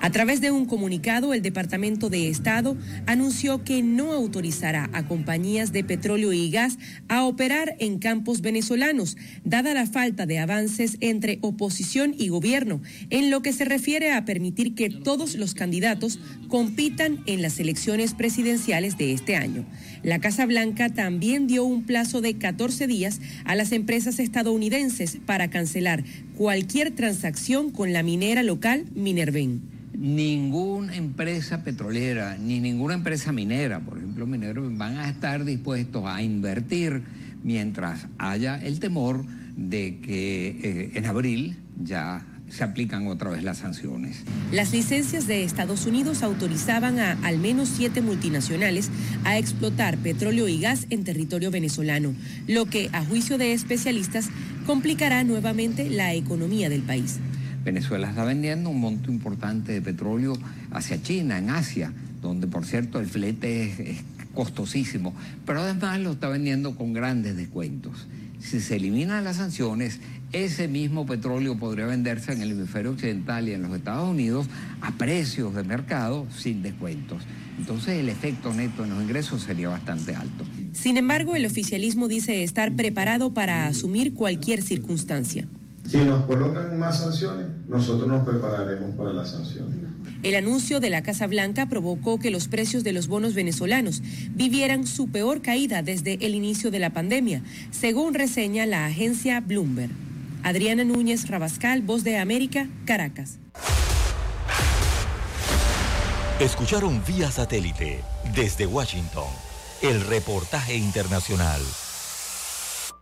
A través de un comunicado, el Departamento de Estado anunció que no autorizará a compañías de petróleo y gas a operar en campos venezolanos, dada la falta de avances entre oposición y gobierno, en lo que se refiere a permitir que todos los candidatos compitan en las elecciones presidenciales de este año. La Casa Blanca también dio un plazo de 14 días a las empresas estadounidenses para cancelar cualquier transacción con la minera local Minerven. Ninguna empresa petrolera ni ninguna empresa minera, por ejemplo, mineros, van a estar dispuestos a invertir mientras haya el temor de que eh, en abril ya se aplican otra vez las sanciones. Las licencias de Estados Unidos autorizaban a al menos siete multinacionales a explotar petróleo y gas en territorio venezolano, lo que, a juicio de especialistas, complicará nuevamente la economía del país. Venezuela está vendiendo un monto importante de petróleo hacia China, en Asia, donde por cierto el flete es, costosísimo, pero además lo está vendiendo con grandes descuentos. Si se eliminan las sanciones, ese mismo petróleo podría venderse en el hemisferio occidental y en los Estados Unidos a precios de mercado sin descuentos. Entonces el efecto neto en los ingresos sería bastante alto. Sin embargo, el oficialismo dice estar preparado para asumir cualquier circunstancia. Si nos colocan más sanciones, nosotros nos prepararemos para las sanciones. El anuncio de la Casa Blanca provocó que los precios de los bonos venezolanos vivieran su peor caída desde el inicio de la pandemia, según reseña la agencia Bloomberg. Adriana Núñez Rabascal, Voz de América, Caracas. Escucharon vía satélite desde Washington el reportaje internacional.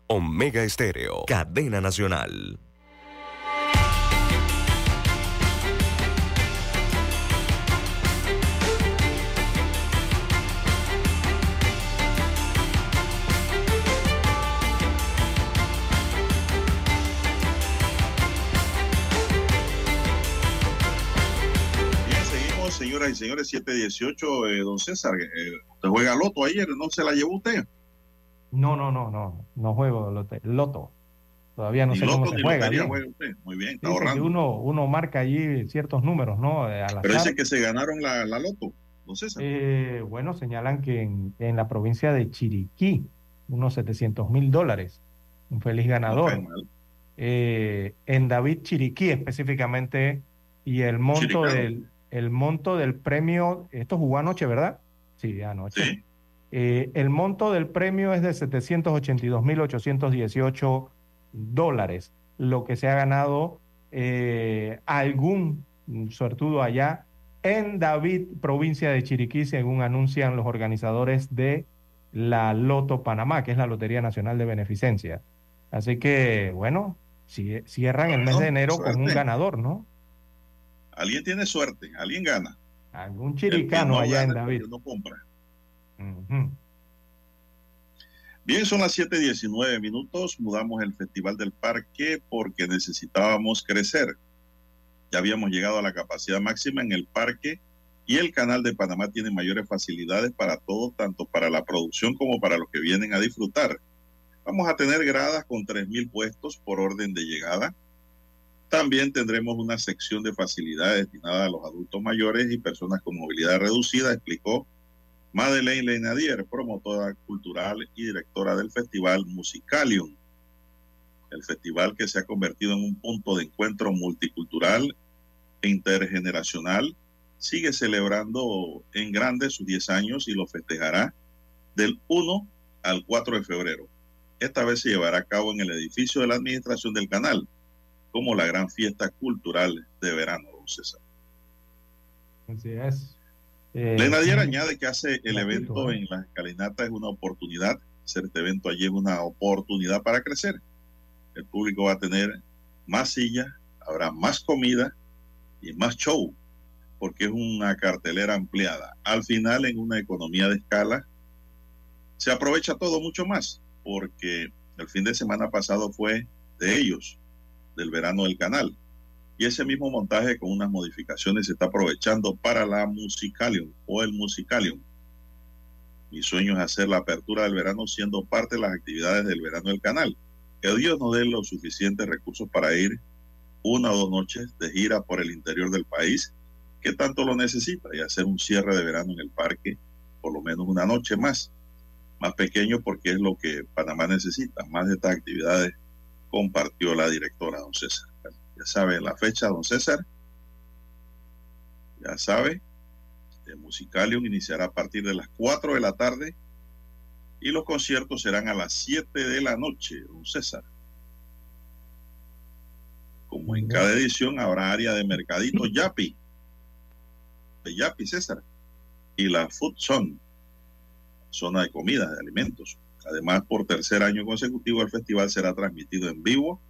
Omega Estéreo, cadena nacional. Señoras y señores, 718, eh, don César, eh, usted juega loto ayer, ¿no se la llevó usted? No, no, no, no, no juego loto. loto. Todavía no sé cómo se juega. Muy bien, está ahorrando. Uno, uno marca allí ciertos números, ¿no? Pero dice que se ganaron la, la loto, don César. Eh, bueno, señalan que en, en, la provincia de Chiriquí, unos 700 mil dólares. Un feliz ganador. Eh, en David Chiriquí específicamente, y el monto del el monto del premio, esto jugó anoche, ¿verdad? Sí, anoche. Eh, el monto del premio es de 782.818 dólares, lo que se ha ganado eh, algún suertudo allá en David, provincia de Chiriquí, según anuncian los organizadores de la Loto Panamá, que es la Lotería Nacional de Beneficencia. Así que, bueno, cierran el mes de enero con un ganador, ¿no? Alguien tiene suerte, alguien gana. Algún chiricano allá en David. No compra. Bien, son las 7:19 minutos. Mudamos el Festival del Parque porque necesitábamos crecer. Ya habíamos llegado a la capacidad máxima en el parque y el canal de Panamá tiene mayores facilidades para todos, tanto para la producción como para los que vienen a disfrutar. Vamos a tener gradas con 3.000 puestos por orden de llegada también tendremos una sección de facilidades destinada a los adultos mayores y personas con movilidad reducida, explicó Madeleine Leinadier, promotora cultural y directora del Festival Musicalium. El festival que se ha convertido en un punto de encuentro multicultural intergeneracional sigue celebrando en grande sus 10 años y lo festejará del 1 al 4 de febrero. Esta vez se llevará a cabo en el edificio de la administración del canal, como la gran fiesta cultural de verano, don César. Así es. Eh, Lenadier añade que hace el evento ¿eh? en las escalinatas es una oportunidad, hacer este evento allí es una oportunidad para crecer. El público va a tener más sillas, habrá más comida y más show, porque es una cartelera ampliada. Al final, en una economía de escala, se aprovecha todo mucho más, porque el fin de semana pasado fue de ellos, del verano del canal. Y ese mismo montaje con unas modificaciones se está aprovechando para la Musicalium o el Musicalium. Mi sueño es hacer la apertura del verano siendo parte de las actividades del verano del canal. Que Dios nos dé los suficientes recursos para ir una o dos noches de gira por el interior del país, que tanto lo necesita, y hacer un cierre de verano en el parque, por lo menos una noche más, más pequeño porque es lo que Panamá necesita. Más de estas actividades compartió la directora, don César. Ya sabe la fecha, don César. Ya sabe, el Musicalium iniciará a partir de las 4 de la tarde y los conciertos serán a las 7 de la noche, don César. Como en cada edición habrá área de mercadito Yapi, de Yapi César, y la Food Zone, zona de comida, de alimentos. Además, por tercer año consecutivo, el festival será transmitido en vivo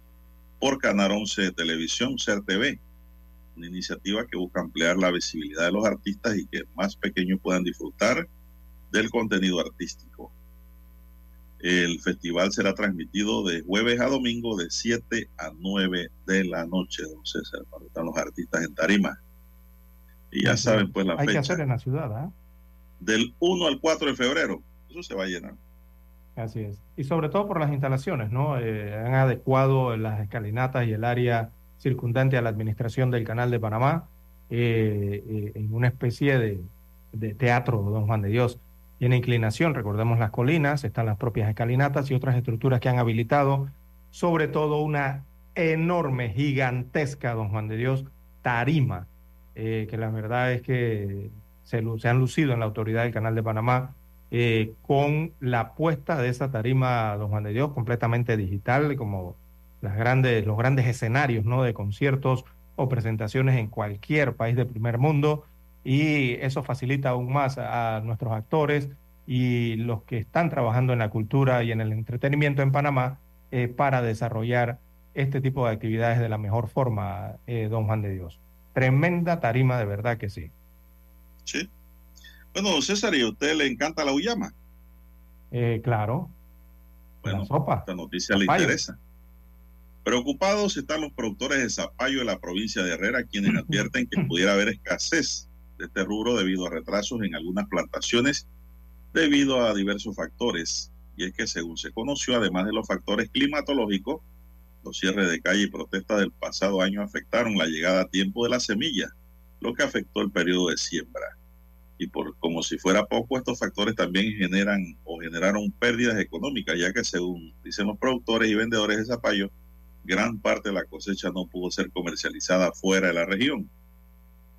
por Canal 11 de Televisión, CERTV, una iniciativa que busca ampliar la visibilidad de los artistas y que más pequeños puedan disfrutar del contenido artístico. El festival será transmitido de jueves a domingo de 7 a 9 de la noche, don César, cuando están los artistas en tarima. Y ya saben, pues la Hay fecha. que hacer en la ciudad, ¿ah? Del 1 al 4 de febrero, eso se va a llenar. Así es. Y sobre todo por las instalaciones, ¿no? Eh, han adecuado las escalinatas y el área circundante a la administración del Canal de Panamá eh, eh, en una especie de, de teatro, don Juan de Dios. Tiene inclinación, recordemos las colinas, están las propias escalinatas y otras estructuras que han habilitado, sobre todo una enorme, gigantesca, don Juan de Dios, tarima, que la verdad es que se, se han lucido en la autoridad del Canal de Panamá eh, con la puesta de esa tarima, don Juan de Dios, completamente digital, como los grandes escenarios ¿no? de conciertos o presentaciones en cualquier país del primer mundo. Y eso facilita aún más a, a nuestros actores y los que están trabajando en la cultura y en el entretenimiento en Panamá eh, para desarrollar este tipo de actividades de la mejor forma, eh, don Juan de Dios. Tremenda tarima, de verdad que sí. Sí. Bueno, don César, ¿y a usted le encanta la uyama? Eh, claro. Bueno, La sopa. esta noticia le interesa. Preocupados están los productores de zapallo de la provincia de Herrera, quienes advierten que pudiera haber escasez de este rubro debido a retrasos en algunas plantaciones debido a diversos factores. Y es que según se conoció, además de los factores climatológicos, los cierres de calle y protestas del pasado año afectaron la llegada a tiempo de la semilla, lo que afectó el periodo de siembra. Y por como si fuera poco, estos factores también generan o generaron pérdidas económicas, ya que según dicen los productores y vendedores de zapallo, gran parte de la cosecha no pudo ser comercializada fuera de la región.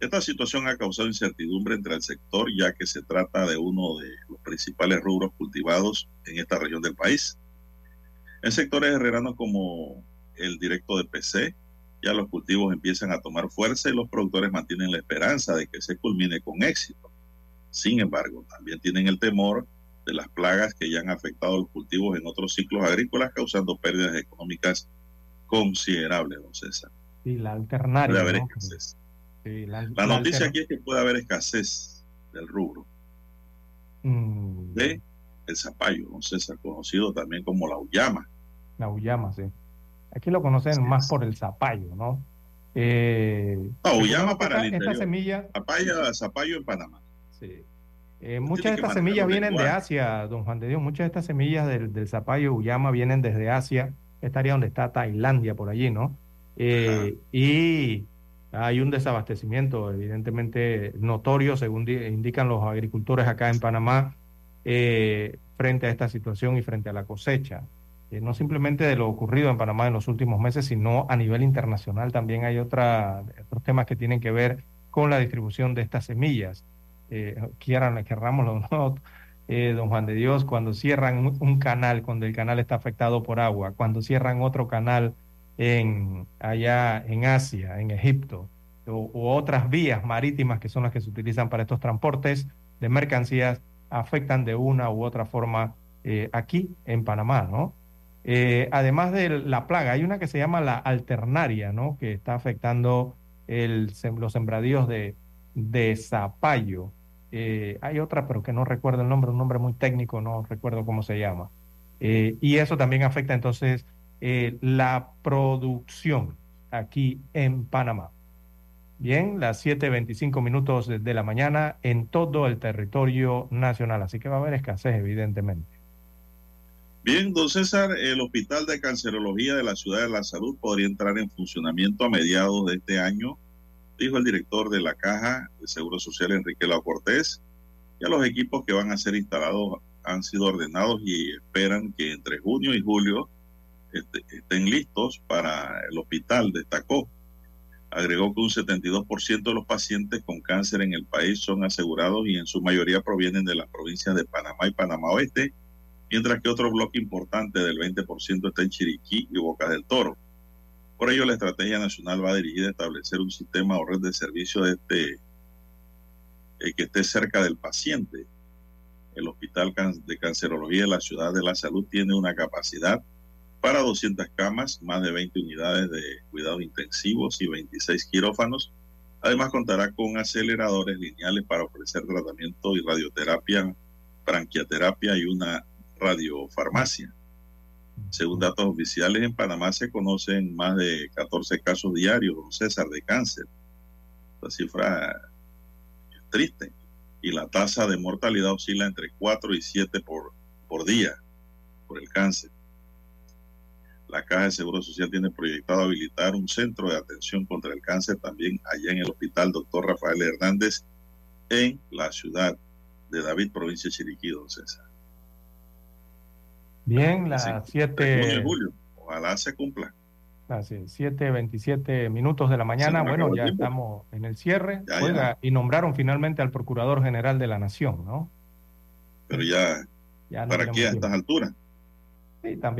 Esta situación ha causado incertidumbre entre el sector, ya que se trata de uno de los principales rubros cultivados en esta región del país. En sectores herreranos como el directo de PC, ya los cultivos empiezan a tomar fuerza y los productores mantienen la esperanza de que se culmine con éxito. Sin embargo, también tienen el temor de las plagas que ya han afectado los cultivos en otros ciclos agrícolas, causando pérdidas económicas considerables, don César. Y la alternaria. Puede haber ¿no? escasez. Sí, la, La la noticia aquí es que puede haber escasez del rubro Mm, de el zapallo, don César, conocido también como la uyama. La uyama, sí. Aquí lo conocen más por el zapallo, ¿no? Eh, No, uyama que para esta, el esta interior. semilla, Zapallo, zapallo en Panamá. Sí. Eh, muchas de estas semillas vienen de. Asia, don Juan de Dios. Muchas de estas semillas del, del zapallo uyama vienen desde Asia, esta área donde está Tailandia, por allí, ¿no? Eh, y hay un desabastecimiento, evidentemente notorio, según di- indican los agricultores acá en Panamá, eh, frente a esta situación y frente a la cosecha. eh, no simplemente de lo ocurrido en Panamá en los últimos meses, sino a nivel internacional también hay otra, otros temas que tienen que ver con la distribución de estas semillas. Eh, quieran, querrámoslo o eh, don Juan de Dios, cuando cierran un, canal, cuando el canal está afectado por agua, cuando cierran otro canal en, allá en Asia, en Egipto, u, u otras vías marítimas que son las que se utilizan para estos transportes de mercancías, afectan de una u otra forma eh, aquí en Panamá, ¿no? Además de la plaga, hay una que se llama la alternaria, ¿no? Que está afectando los sembradíos de, de zapallo. Eh, hay otra, pero que no recuerdo el nombre, un nombre muy técnico, no recuerdo cómo se llama. Eh, y eso también afecta entonces eh, la producción aquí en Panamá. Bien, las 7.25 minutos de, la mañana en todo el territorio nacional, así que va a haber escasez, evidentemente. Bien, don César, el Hospital de Cancerología de la Ciudad de la Salud podría entrar en funcionamiento a mediados de este año, dijo el director de la Caja de Seguro Social, Enrique Lau Cortés. Ya los equipos que van a ser instalados han sido ordenados y esperan que entre junio y julio este, estén listos para el hospital, destacó. Agregó que un 72% de los pacientes con cáncer en el país son asegurados y en su mayoría provienen de las provincias de Panamá y Panamá Oeste mientras que otro bloque importante del 20% está en Chiriquí y Boca del Toro. Por ello, la estrategia nacional va dirigida a establecer un sistema o red de servicio de este, eh, que esté cerca del paciente. El Hospital de Cancerología de la Ciudad de la Salud tiene una capacidad para 200 camas, más de 20 unidades de cuidados intensivos y 26 quirófanos. Además, contará con aceleradores lineales para ofrecer tratamiento y radioterapia, franquiaterapia y una radiofarmacia. Según datos oficiales, en Panamá se conocen más de 14 casos diarios, don César, de cáncer. La cifra es triste. Y la tasa de mortalidad oscila entre 4 y 7 por, por día por el cáncer. La Caja de Seguro Social tiene proyectado habilitar un centro de atención contra el cáncer también allá en el Hospital Doctor Rafael Hernández en la ciudad de David, provincia de Chiriquí, don César. Bien, las 7. julio. Ojalá se cumpla. Así, 7.27 minutos de la mañana. Bueno, ya estamos en el cierre. Ya, Oiga, ya. y nombraron finalmente al Procurador General de la Nación, ¿no? Pero ya, ya ¿para qué a estas alturas? Sí, también.